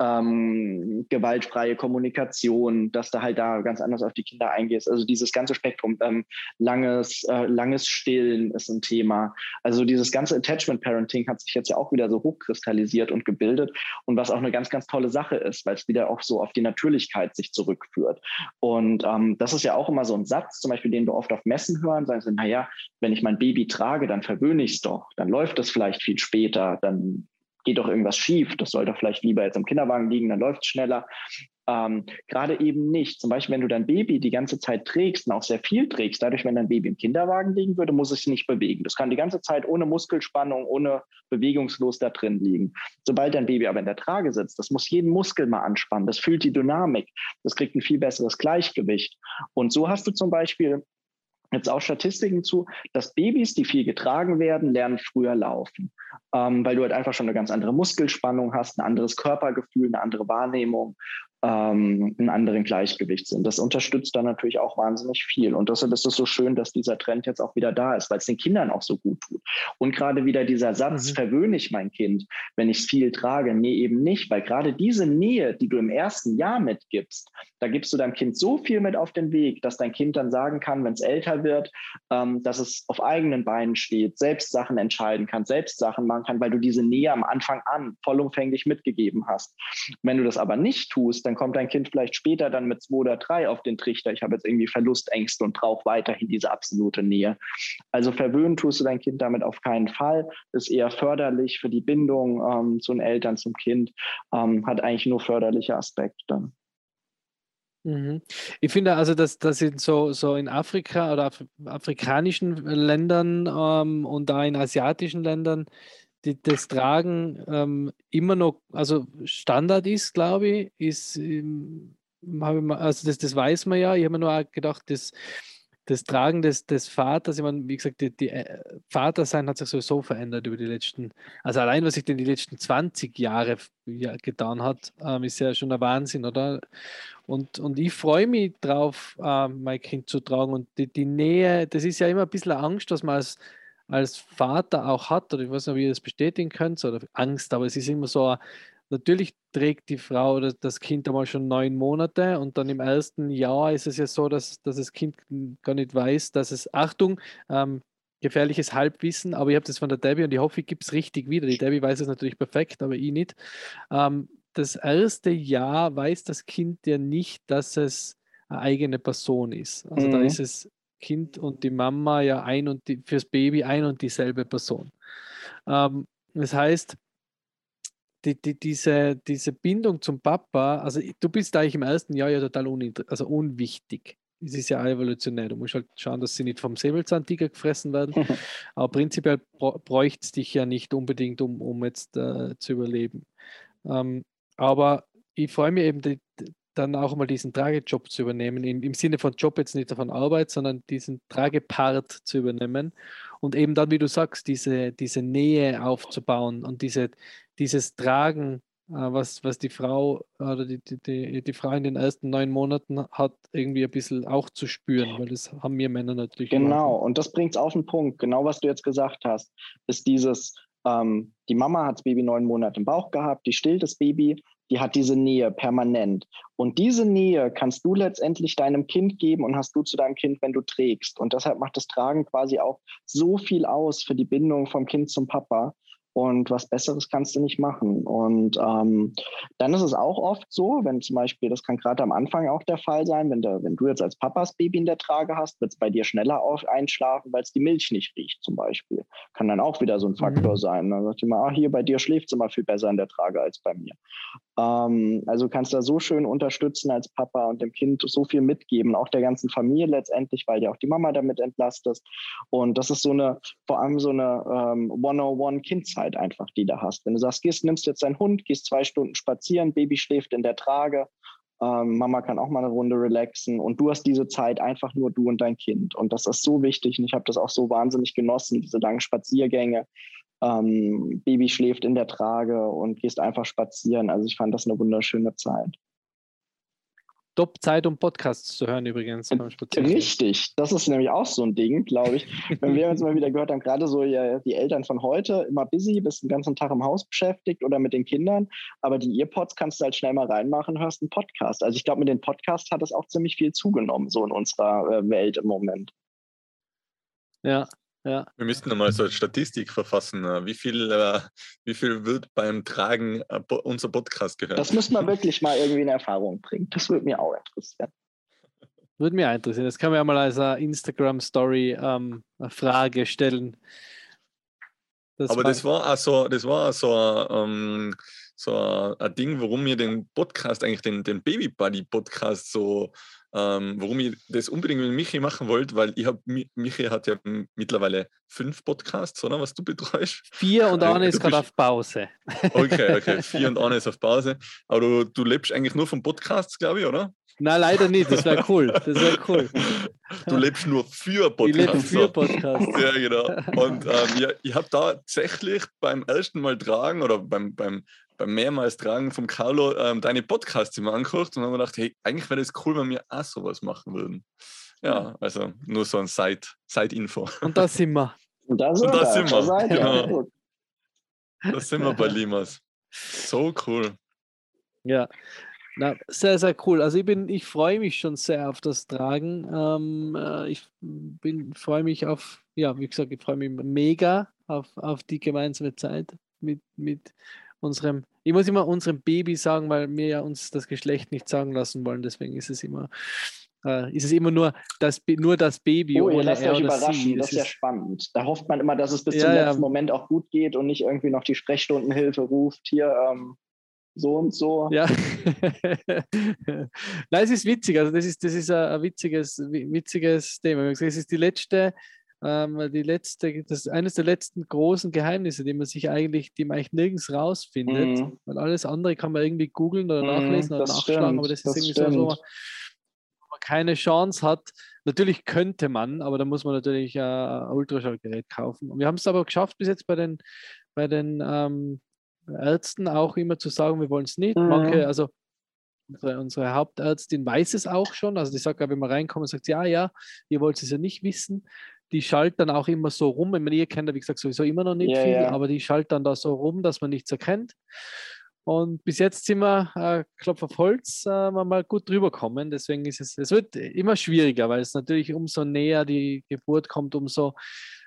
Ähm, gewaltfreie Kommunikation, dass du halt da ganz anders auf die Kinder eingehst. Also dieses ganze Spektrum, ähm, langes, äh, langes Stillen ist ein Thema. Also dieses ganze Attachment Parenting hat sich jetzt ja auch wieder so hochkristallisiert und gebildet und was auch eine ganz, ganz tolle Sache ist, weil es wieder auch so auf die Natürlichkeit sich zurückführt. Und ähm, das ist ja auch immer so ein Satz, zum Beispiel, den wir oft auf Messen hören, sagen sie, naja, wenn ich mein Baby trage, dann verwöhne ich es doch, dann läuft es vielleicht viel später, dann geht doch irgendwas schief, das soll doch vielleicht lieber jetzt im Kinderwagen liegen, dann läuft es schneller. Ähm, Gerade eben nicht. Zum Beispiel, wenn du dein Baby die ganze Zeit trägst und auch sehr viel trägst, dadurch, wenn dein Baby im Kinderwagen liegen würde, muss es nicht bewegen. Das kann die ganze Zeit ohne Muskelspannung, ohne bewegungslos da drin liegen. Sobald dein Baby aber in der Trage sitzt, das muss jeden Muskel mal anspannen. Das fühlt die Dynamik. Das kriegt ein viel besseres Gleichgewicht. Und so hast du zum Beispiel jetzt auch Statistiken zu, dass Babys, die viel getragen werden, lernen früher laufen, ähm, weil du halt einfach schon eine ganz andere Muskelspannung hast, ein anderes Körpergefühl, eine andere Wahrnehmung ähm, einen anderen Gleichgewicht sind. Das unterstützt dann natürlich auch wahnsinnig viel. Und deshalb ist es so schön, dass dieser Trend jetzt auch wieder da ist, weil es den Kindern auch so gut tut. Und gerade wieder dieser Satz, mhm. verwöhne ich mein Kind, wenn ich es viel trage? Nee, eben nicht, weil gerade diese Nähe, die du im ersten Jahr mitgibst, da gibst du deinem Kind so viel mit auf den Weg, dass dein Kind dann sagen kann, wenn es älter wird, ähm, dass es auf eigenen Beinen steht, selbst Sachen entscheiden kann, selbst Sachen machen kann, weil du diese Nähe am Anfang an vollumfänglich mitgegeben hast. Wenn du das aber nicht tust, dann kommt dein Kind vielleicht später dann mit zwei oder drei auf den Trichter. Ich habe jetzt irgendwie Verlustängste und brauche weiterhin diese absolute Nähe. Also verwöhnen tust du dein Kind damit auf keinen Fall. Ist eher förderlich für die Bindung ähm, zu den Eltern, zum Kind. Ähm, hat eigentlich nur förderliche Aspekte. Mhm. Ich finde also, dass das in so, so in Afrika oder Af afrikanischen Ländern ähm, und da in asiatischen Ländern die, das Tragen ähm, immer noch, also Standard ist, glaube ich, ist, ähm, also das, das weiß man ja. Ich habe mir nur gedacht, das, das Tragen des, des Vaters, ich meine, wie gesagt, die, die äh, Vatersein hat sich sowieso verändert über die letzten, also allein was sich denn die letzten 20 Jahre ja, getan hat, ähm, ist ja schon ein Wahnsinn, oder? Und, und ich freue mich drauf, ähm, mein Kind zu tragen und die, die Nähe, das ist ja immer ein bisschen Angst, was man als als Vater auch hat, oder ich weiß nicht, wie ihr das bestätigen könnt, oder Angst, aber es ist immer so, natürlich trägt die Frau oder das Kind einmal schon neun Monate und dann im ersten Jahr ist es ja so, dass, dass das Kind gar nicht weiß, dass es, Achtung, ähm, gefährliches Halbwissen, aber ich habe das von der Debbie und ich hoffe, ich gebe es richtig wieder. Die Debbie weiß es natürlich perfekt, aber ich nicht. Ähm, das erste Jahr weiß das Kind ja nicht, dass es eine eigene Person ist. Also mhm. da ist es Kind und die Mama ja ein und die, fürs Baby ein und dieselbe Person. Ähm, das heißt, die, die, diese, diese Bindung zum Papa, also du bist eigentlich im ersten Jahr ja total also unwichtig. Es ist ja evolutionär. Du musst halt schauen, dass sie nicht vom Säbelzahntiger gefressen werden. Aber prinzipiell bräuchte es dich ja nicht unbedingt, um, um jetzt äh, zu überleben. Ähm, aber ich freue mich eben, die, dann auch mal diesen Tragejob zu übernehmen, im, im Sinne von Job jetzt nicht von Arbeit, sondern diesen Tragepart zu übernehmen und eben dann, wie du sagst, diese, diese Nähe aufzubauen und diese, dieses Tragen, äh, was, was die Frau oder die, die, die, Frau in den ersten neun Monaten hat, irgendwie ein bisschen auch zu spüren, weil das haben wir Männer natürlich. Genau, gemacht. und das bringt es auf den Punkt, genau was du jetzt gesagt hast, ist dieses, ähm, die Mama hat das Baby neun Monate im Bauch gehabt, die stillt das Baby die hat diese Nähe permanent. Und diese Nähe kannst du letztendlich deinem Kind geben und hast du zu deinem Kind, wenn du trägst. Und deshalb macht das Tragen quasi auch so viel aus für die Bindung vom Kind zum Papa. Und was Besseres kannst du nicht machen. Und ähm, dann ist es auch oft so, wenn zum Beispiel, das kann gerade am Anfang auch der Fall sein, wenn, der, wenn du jetzt als Papas Baby in der Trage hast, wird es bei dir schneller auf, einschlafen, weil es die Milch nicht riecht zum Beispiel. Kann dann auch wieder so ein Faktor mhm. sein. Dann sagt immer, ah, hier bei dir schläft es immer viel besser in der Trage als bei mir. Ähm, also kannst du da so schön unterstützen als Papa und dem Kind so viel mitgeben, auch der ganzen Familie letztendlich, weil ja auch die Mama damit entlastest. Und das ist so eine, vor allem so eine ähm, 101-Kindzeit Zeit einfach, die du hast. Wenn du sagst, gehst, nimmst jetzt deinen Hund, gehst zwei Stunden spazieren, Baby schläft in der Trage, ähm, Mama kann auch mal eine Runde relaxen und du hast diese Zeit einfach nur du und dein Kind. Und das ist so wichtig und ich habe das auch so wahnsinnig genossen, diese langen Spaziergänge. Ähm, Baby schläft in der Trage und gehst einfach spazieren. Also ich fand das eine wunderschöne Zeit. Top-Zeit, um Podcasts zu hören übrigens. Richtig, das ist nämlich auch so ein Ding, glaube ich. Wenn wir uns mal wieder gehört haben, gerade so ja, die Eltern von heute, immer busy, bist den ganzen Tag im Haus beschäftigt oder mit den Kindern, aber die Earpods kannst du halt schnell mal reinmachen, hörst einen Podcast. Also ich glaube, mit den Podcasts hat es auch ziemlich viel zugenommen, so in unserer äh, Welt im Moment. Ja, ja. Wir müssten nochmal so eine Statistik verfassen. Äh, wie viel, äh, wie viel wird beim Tragen äh, unser Podcast gehört? Das müssen wir wirklich mal irgendwie in Erfahrung bringen. Das würde mich auch interessieren. Würde mich auch interessieren. Das kann man ja mal als Instagram-Story ähm, eine Frage stellen. Das Aber das war also, das war also ähm, so ein Ding, warum wir den Podcast, eigentlich den, den Baby Buddy Podcast so, ähm, warum ich das unbedingt mit Michi machen wollte, weil ich habe, Michi hat ja mittlerweile fünf Podcasts, oder was du betreust? Vier und einer ist gerade auf Pause. Okay, okay, vier und einer ist auf Pause. Aber du, du lebst eigentlich nur von Podcasts, glaube ich, oder? Nein, leider nicht. Das wäre cool. Das wäre cool. Du lebst nur für Podcasts. Ich lebe für Podcasts. Ja, genau. Und ähm, ja, ich habe tatsächlich beim ersten Mal tragen oder beim, beim, beim mehrmals tragen vom Carlo ähm, deine Podcasts immer angeguckt und habe mir gedacht, hey, eigentlich wäre das cool, wenn wir auch sowas machen würden. Ja, also nur so ein Side-Info. Side und da sind wir. Und da sind, und da sind wir. Genau. Da sind wir bei Limas. So cool. Ja, na, sehr, sehr cool. Also ich bin, ich freue mich schon sehr auf das Tragen. Ähm, äh, ich bin, freue mich auf, ja, wie gesagt, ich freue mich mega auf, auf die gemeinsame Zeit mit, mit unserem, ich muss immer unserem Baby sagen, weil wir ja uns das Geschlecht nicht sagen lassen wollen. Deswegen ist es immer, äh, ist es immer nur das, nur das Baby. Oh, ihr lasst euch überraschen, sie. das ist ja spannend. Da hofft man immer, dass es bis ja, zum letzten ja. Moment auch gut geht und nicht irgendwie noch die Sprechstundenhilfe ruft. Hier, ähm, so und so. Ja. Nein, es ist witzig. Also das ist, das ist ein, witziges, witziges Thema. Es ist die letzte, ähm, die letzte, das ist eines der letzten großen Geheimnisse, die man sich eigentlich, die man eigentlich nirgends rausfindet. Mhm. Weil alles andere kann man irgendwie googeln oder mhm, nachlesen oder nachschlagen, stimmt, aber das ist das irgendwie stimmt. so, wo man keine Chance hat. Natürlich könnte man, aber da muss man natürlich äh, ein Ultraschallgerät kaufen. Und wir haben es aber geschafft bis jetzt bei den, bei den ähm, Ärzten auch immer zu sagen, wir wollen es nicht. Mhm. Manche, also unsere, unsere, Hauptärztin weiß es auch schon. Also die sagt, wenn wir reinkommen, sagt sie, ja, ja, ihr wollt es ja nicht wissen. Die schaltet dann auch immer so rum. Ich meine, ihr kennt ja, wie gesagt, sowieso immer noch nicht ja, viel, ja. aber die schaltet dann da so rum, dass man nichts erkennt. Und bis jetzt sind wir, äh, Klopf auf Holz, äh, mal gut drüber kommen. Deswegen ist es, es wird immer schwieriger, weil es natürlich umso näher die Geburt kommt, umso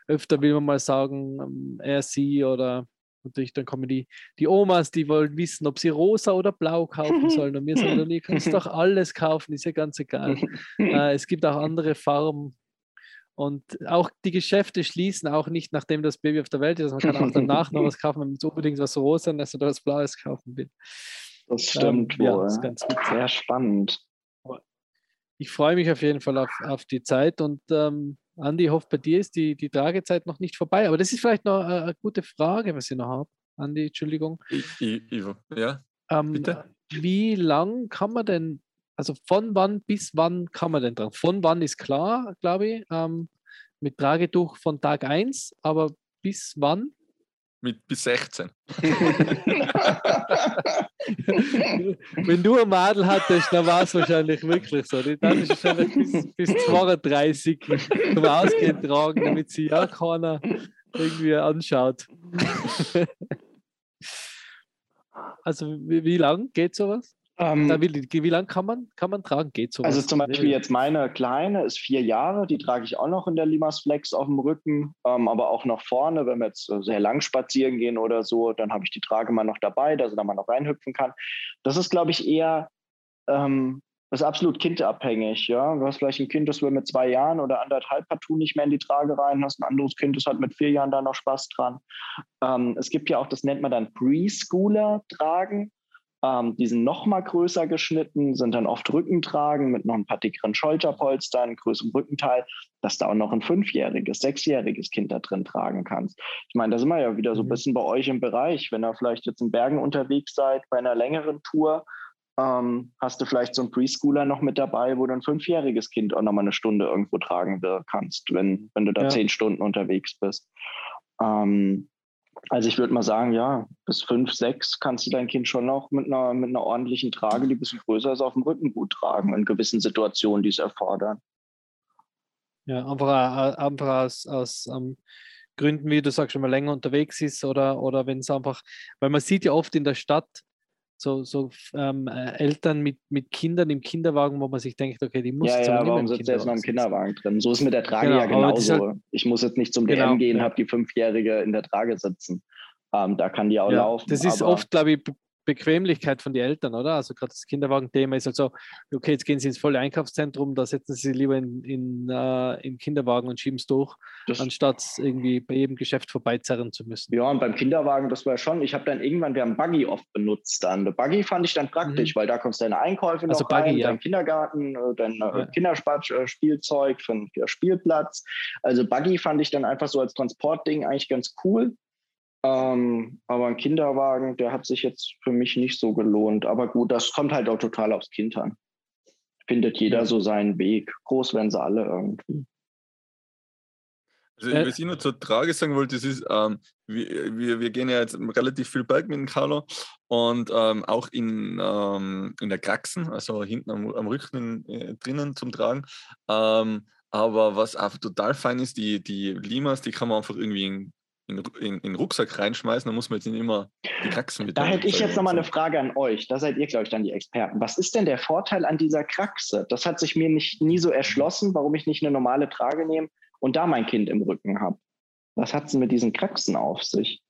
öfter will man mal sagen, ähm, er, sie oder natürlich, dann kommen die, die Omas, die wollen wissen, ob sie rosa oder blau kaufen sollen. Und wir sagen, ihr könnt doch alles kaufen, ist ja ganz egal. äh, es gibt auch andere Farben. Und auch die Geschäfte schließen auch nicht, nachdem das Baby auf der Welt ist. Man kann auch danach noch was kaufen, wenn man unbedingt was rosa oder was Blaues kaufen will. Das stimmt ähm, wohl. Ja, das ganz Sehr spannend. Ich freue mich auf jeden Fall auf, auf die Zeit und ähm, Andi, ich hoffe, bei dir ist die, die Tragezeit noch nicht vorbei. Aber das ist vielleicht noch eine, eine gute Frage, was ich noch habe. Andi, Entschuldigung. Ich, ich, ja, ähm, bitte. Wie lang kann man denn, also von wann bis wann kann man denn dran? Von wann ist klar, glaube ich, ähm, mit Tragetuch von Tag 1, aber bis wann? Mit bis 16. Wenn du ein Madel hattest, dann war es wahrscheinlich wirklich so. Dann ist es wahrscheinlich bis, bis 32 zum Ausgehen tragen, damit sie ja keiner irgendwie anschaut. also wie, wie lang geht sowas? Ähm, wie, wie lange kann man, kann man tragen? Geht so? Also zum Beispiel jetzt meine Kleine ist vier Jahre, die trage ich auch noch in der Limas Flex auf dem Rücken, ähm, aber auch noch vorne, wenn wir jetzt sehr lang spazieren gehen oder so, dann habe ich die Trage mal noch dabei, dass mal noch reinhüpfen kann. Das ist, glaube ich, eher ähm, das ist absolut kindabhängig. Ja? Du hast vielleicht ein Kind, das will mit zwei Jahren oder anderthalb partout nicht mehr in die Trage rein, hast ein anderes Kind, das hat mit vier Jahren da noch Spaß dran. Ähm, es gibt ja auch, das nennt man dann Preschooler-Tragen. Ähm, die sind noch mal größer geschnitten, sind dann oft Rückentragen mit noch ein paar dickeren Schulterpolstern, größerem Rückenteil, dass du auch noch ein fünfjähriges, sechsjähriges Kind da drin tragen kannst. Ich meine, da sind wir ja wieder so ein mhm. bisschen bei euch im Bereich. Wenn ihr vielleicht jetzt in Bergen unterwegs seid, bei einer längeren Tour, ähm, hast du vielleicht so einen Preschooler noch mit dabei, wo du ein fünfjähriges Kind auch noch mal eine Stunde irgendwo tragen kannst, wenn, wenn du da ja. zehn Stunden unterwegs bist. Ähm, also ich würde mal sagen, ja, bis fünf, sechs kannst du dein Kind schon noch mit einer, mit einer ordentlichen Trage, die ein bisschen größer ist, auf dem Rücken gut tragen, in gewissen Situationen, die es erfordern. Ja, einfach, äh, einfach aus, aus um, ähm, Gründen, wie du sagst, wenn man länger unterwegs ist oder, oder wenn es einfach, weil man sieht ja oft in der Stadt, so, so ähm, äh, Eltern mit, mit Kindern im Kinderwagen, wo man sich denkt, okay, die muss ja, ja, warum sitzt er jetzt noch im Kinderwagen drin? So ist mit der Trage genau, ja genauso. Halt, ich muss jetzt nicht zum genau, DM gehen, ja. habe die Fünfjährige in der Trage sitzen. Ähm, da kann die auch ja, laufen. Das ist oft, glaube ich, Bequemlichkeit von den Eltern, oder? Also gerade das Kinderwagen-Thema ist halt so, okay, jetzt gehen sie ins volle Einkaufszentrum, da setzen sie lieber in, in, uh, in Kinderwagen und schieben es durch, das anstatt irgendwie bei jedem Geschäft vorbeizerren zu müssen. Ja, und beim Kinderwagen, das war schon, ich habe dann irgendwann, wir haben Buggy oft benutzt dann. Der Buggy fand ich dann praktisch, mhm. weil da kommst du deine Einkäufe also noch Buggy, rein, ja. dein Kindergarten, äh, dein äh, ja. Kinderspielzeug für den Spielplatz. Also Buggy fand ich dann einfach so als Transportding eigentlich ganz cool. Ähm, aber ein Kinderwagen, der hat sich jetzt für mich nicht so gelohnt. Aber gut, das kommt halt auch total aufs Kind an. Findet jeder so seinen Weg. Groß werden sie alle irgendwie. Also, was ich nur zur Trage sagen wollte, das ist, ähm, wir, wir, wir, gehen ja jetzt relativ viel Berg mit dem Carlo und ähm, auch in, ähm, in der Kraxen, also hinten am, am Rücken äh, drinnen zum Tragen. Ähm, aber was einfach total fein ist, die, die Limas, die kann man einfach irgendwie in in, in, in den Rucksack reinschmeißen, dann muss man jetzt nicht immer die Kraxen mit. Da hätte ich jetzt nochmal eine Frage an euch. Da seid ihr, glaube ich, dann die Experten. Was ist denn der Vorteil an dieser Kraxe? Das hat sich mir nicht, nie so erschlossen, warum ich nicht eine normale Trage nehme und da mein Kind im Rücken habe. Was hat es mit diesen Kraxen auf sich?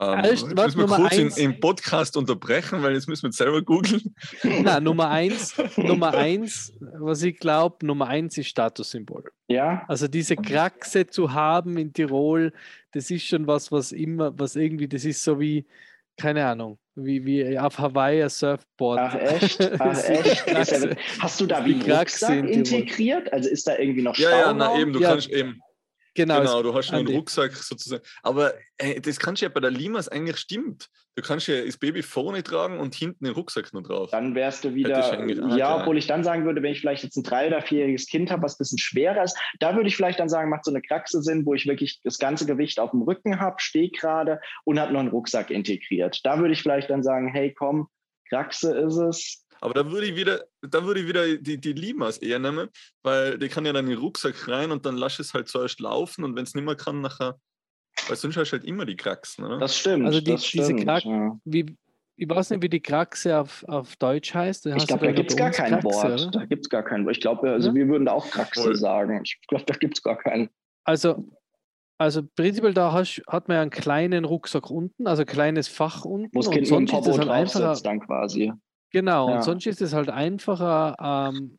Ähm, also, jetzt müssen wir kurz eins, in, im Podcast unterbrechen, weil jetzt müssen wir selber googeln. Na, Nummer eins, Nummer eins, was ich glaube, Nummer eins ist Statussymbol. Ja. Also diese Kraxe zu haben in Tirol, das ist schon was, was immer, was irgendwie, das ist so wie, keine Ahnung, wie, wie auf Hawaii ein Surfboard. Ach echt? Ach echt? Hast du da wie Rucksack integriert? Also ist da irgendwie noch Stauraum? Ja, ja, na eben, du ja. kannst eben Genau, genau du hast einen Rucksack sozusagen. Aber hey, das kannst du ja bei der Limas eigentlich stimmt. Du kannst ja das Baby vorne tragen und hinten den Rucksack nur drauf. Dann wärst du wieder, ja, obwohl ich dann sagen würde, wenn ich vielleicht jetzt ein drei- oder vierjähriges Kind habe, was ein bisschen schwerer ist, da würde ich vielleicht dann sagen, macht so eine Kraxe Sinn, wo ich wirklich das ganze Gewicht auf dem Rücken habe, stehe gerade und habe noch einen Rucksack integriert. Da würde ich vielleicht dann sagen, hey komm, Kraxe ist es, aber da würde ich wieder, da würde ich wieder die, die Limas eher nehmen, weil die kann ja dann in den Rucksack rein und dann lass es halt zuerst laufen und wenn es nicht mehr kann, nachher, weil sonst hast du halt immer die Kraxen, oder? Das stimmt. Also die, das diese stimmt, Krax, ja. wie, ich weiß nicht, wie die Kraxe auf, auf Deutsch heißt. ich glaube, da gibt es gar kein Kraxe, Wort. Oder? Da gibt es gar kein Wort. Ich glaube, also ja? wir würden da auch Kraxe Voll. sagen. Ich glaube, da gibt es gar keinen. Also, also prinzipiell da hast, hat man ja einen kleinen Rucksack unten, also ein kleines Fach unten. Wo das Kind und sonst ist halt einfacher, dann quasi. Genau, ja. und sonst ist es halt einfacher ähm,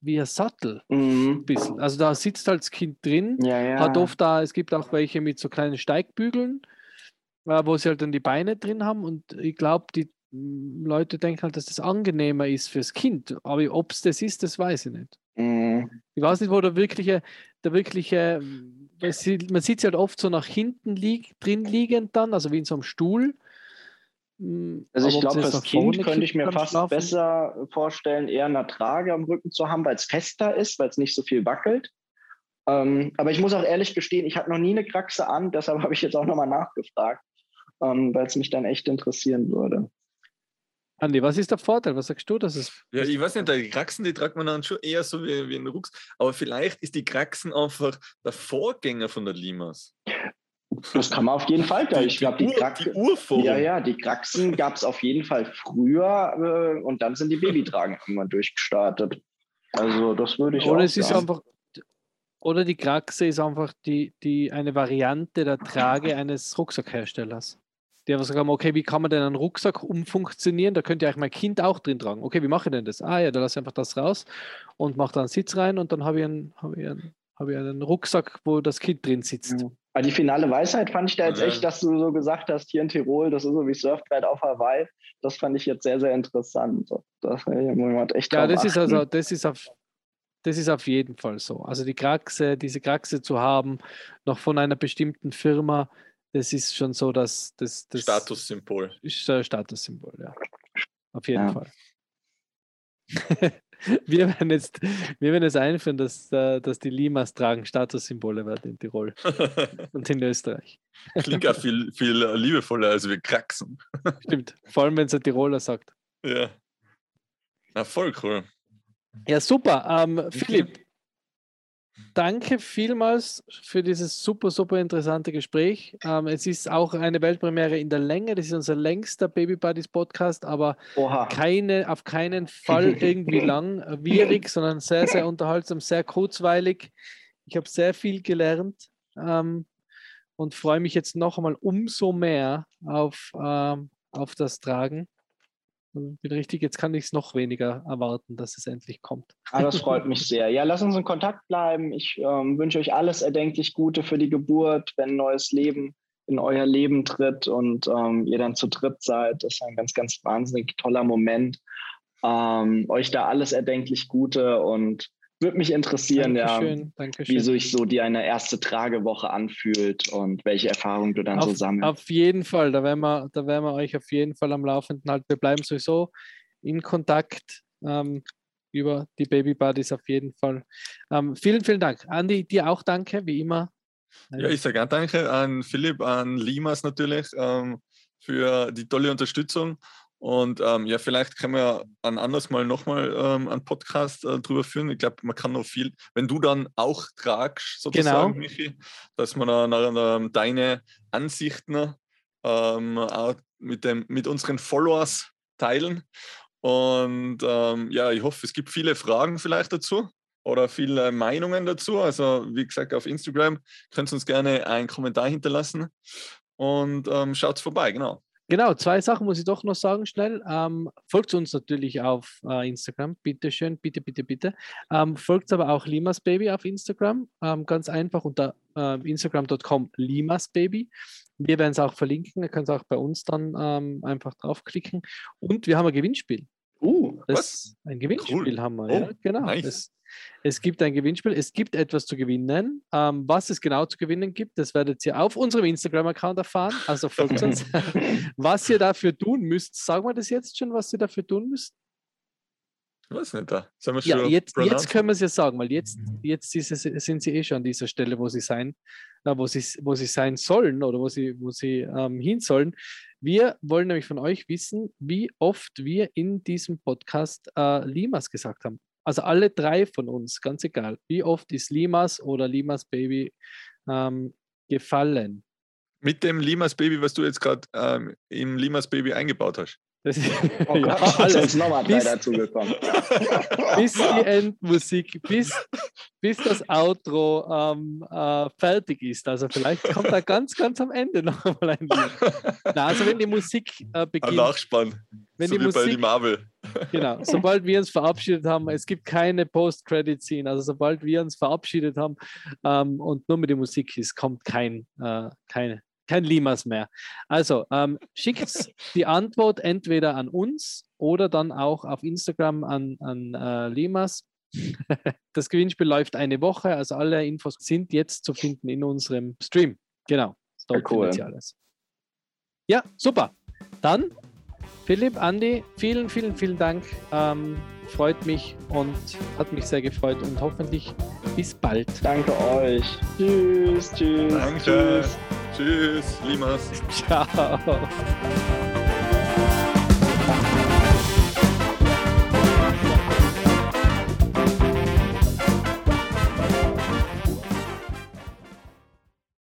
wie ein Sattel. Mhm. Bisschen. Also da sitzt halt das Kind drin, ja, ja. hat oft da, es gibt auch welche mit so kleinen Steigbügeln, äh, wo sie halt dann die Beine drin haben und ich glaube, die mm, Leute denken halt, dass das angenehmer ist fürs Kind. Aber ob es das ist, das weiß ich nicht. Mhm. Ich weiß nicht, wo der wirkliche, der wirkliche, man sieht es halt oft so nach hinten lieg, drin liegend dann, also wie in so einem Stuhl. Hm, also ich glaube, das Kind könnte ich mir fast schlafen? besser vorstellen, eher eine Trage am Rücken zu haben, weil es fester ist, weil es nicht so viel wackelt. Ähm, aber ich muss auch ehrlich gestehen, ich hatte noch nie eine Kraxe an, deshalb habe ich jetzt auch nochmal nachgefragt, ähm, weil es mich dann echt interessieren würde. Andi, was ist der Vorteil? Was sagst du? Dass es ja, ich weiß nicht, die Kraxen, die tragt man dann schon eher so wie, wie ein Rucks. Aber vielleicht ist die Kraxen einfach der Vorgänger von der Limas. Das kann man auf jeden Fall. Die, ich glaube, die, die, die Ja, ja, die Kraxen gab es auf jeden Fall früher äh, und dann sind die Babytragen irgendwann durchgestartet. Also das würde ich oder auch es sagen. Ist einfach, oder die Kraxe ist einfach die, die, eine Variante der Trage eines Rucksackherstellers. Die einfach sagen, okay, wie kann man denn einen Rucksack umfunktionieren? Da könnte ja eigentlich mein Kind auch drin tragen. Okay, wie mache ich denn das? Ah ja, da lasse ich einfach das raus und mache da einen Sitz rein und dann habe ich, einen, hab ich, einen, hab ich einen Rucksack, wo das Kind drin sitzt. Ja. Aber die finale Weisheit fand ich da jetzt echt, dass du so gesagt hast, hier in Tirol, das ist so wie Surfbrett auf Hawaii. Das fand ich jetzt sehr, sehr interessant. Das hat echt Ja, das ist also, das ist auf, das ist auf jeden Fall so. Also die Kraxe, diese Kraxe zu haben, noch von einer bestimmten Firma, das ist schon so, dass das, das Statussymbol. Ist ein Statussymbol, ja. Auf jeden ja. Fall. wir werden jetzt, wir werden jetzt einführen, dass, äh, dass die Limas tragen Statussymbole werden in Tirol und in Österreich. Klingt auch viel, viel liebevoller als wir Kraxen. Stimmt, vor allem wenn es ein Tiroler sagt. Ja. Na, voll cool. Ja, super. Ähm, Philipp, danke vielmals für dieses super, super interessante Gespräch. Ähm, es ist auch eine Weltpremiere in der Länge. Das ist unser längster Baby Buddies Podcast, aber keine, auf keinen Fall irgendwie langwierig, sondern sehr, sehr unterhaltsam, sehr kurzweilig. Ich habe sehr viel gelernt. Ähm, und freue mich jetzt noch einmal umso mehr auf, ähm, auf das Tragen. Bin richtig, jetzt kann ich es noch weniger erwarten, dass es endlich kommt. Ah, das freut mich sehr. Ja, lass uns in Kontakt bleiben. Ich ähm, wünsche euch alles erdenklich Gute für die Geburt, wenn neues Leben in euer Leben tritt und ähm, ihr dann zu dritt seid. Das ist ein ganz, ganz wahnsinnig toller Moment. Ähm, euch da alles erdenklich Gute und würde mich interessieren, Dankeschön, ja, Dankeschön. wie sich so die eine erste Tragewoche anfühlt und welche Erfahrungen du dann auf, so sammelst. Auf jeden Fall, da werden, wir, da werden wir euch auf jeden Fall am Laufenden halten. Wir bleiben sowieso in Kontakt ähm, über die Baby Buddies auf jeden Fall. Ähm, vielen, vielen Dank. Andi, dir auch danke, wie immer. Ja, ich sage auch danke an Philipp, an Limas natürlich ähm, für die tolle Unterstützung und ähm, ja, vielleicht können wir ein anderes Mal nochmal ähm, einen Podcast äh, drüber führen. Ich glaube, man kann noch viel, wenn du dann auch tragst, sozusagen, genau. Michi, dass man dann, dann deine Ansichten ähm, auch mit, dem, mit unseren Followers teilen. Und ähm, ja, ich hoffe, es gibt viele Fragen vielleicht dazu oder viele Meinungen dazu. Also, wie gesagt, auf Instagram könnt ihr uns gerne einen Kommentar hinterlassen und ähm, schaut vorbei, genau. Genau, zwei Sachen muss ich doch noch sagen schnell. Ähm, folgt uns natürlich auf äh, Instagram, bitte schön, bitte, bitte, bitte. Ähm, folgt aber auch Limas Baby auf Instagram, ähm, ganz einfach unter äh, instagram.com Limas Baby. Wir werden es auch verlinken, ihr könnt es auch bei uns dann ähm, einfach draufklicken. Und wir haben ein Gewinnspiel. Uh, das, was? Ein Gewinnspiel cool. haben wir, oh, ja, genau. Nice. Das, es gibt ein Gewinnspiel, es gibt etwas zu gewinnen. Ähm, was es genau zu gewinnen gibt, das werdet ihr auf unserem Instagram-Account erfahren. Also folgt uns. was ihr dafür tun müsst, sagen wir das jetzt schon, was ihr dafür tun müsst? Ich weiß nicht, da sind wir schon ja, jetzt, jetzt können wir es ja sagen, weil jetzt, jetzt es, sind sie eh schon an dieser Stelle, wo sie sein, wo sie, wo sie sein sollen oder wo sie, wo sie ähm, hin sollen. Wir wollen nämlich von euch wissen, wie oft wir in diesem Podcast äh, Limas gesagt haben. Also alle drei von uns, ganz egal, wie oft ist Limas oder Limas Baby ähm, gefallen? Mit dem Limas Baby, was du jetzt gerade ähm, im Limas Baby eingebaut hast. Das ist, oh ja, Gott, alles nochmal drei dazugekommen. bis die Endmusik, bis, bis das Outro ähm, äh, fertig ist. Also vielleicht kommt da ganz, ganz am Ende noch mal ein Lied. Na, also wenn die Musik äh, beginnt. Ein Nachspann. Wenn so die Musik, bei die Marvel. Genau, sobald wir uns verabschiedet haben, es gibt keine Post-Credit-Scene, also sobald wir uns verabschiedet haben ähm, und nur mit der Musik ist, kommt kein, äh, keine, kein Limas mehr. Also ähm, schickt die Antwort entweder an uns oder dann auch auf Instagram an, an äh, Limas. das Gewinnspiel läuft eine Woche, also alle Infos sind jetzt zu finden in unserem Stream. Genau, dort ja, cool. alles. Ja, super. Dann Philipp, Andi, vielen, vielen, vielen Dank. Ähm, freut mich und hat mich sehr gefreut und hoffentlich bis bald. Danke euch. Tschüss, tschüss. Danke. Tschüss. Tschüss, Limas. Ciao.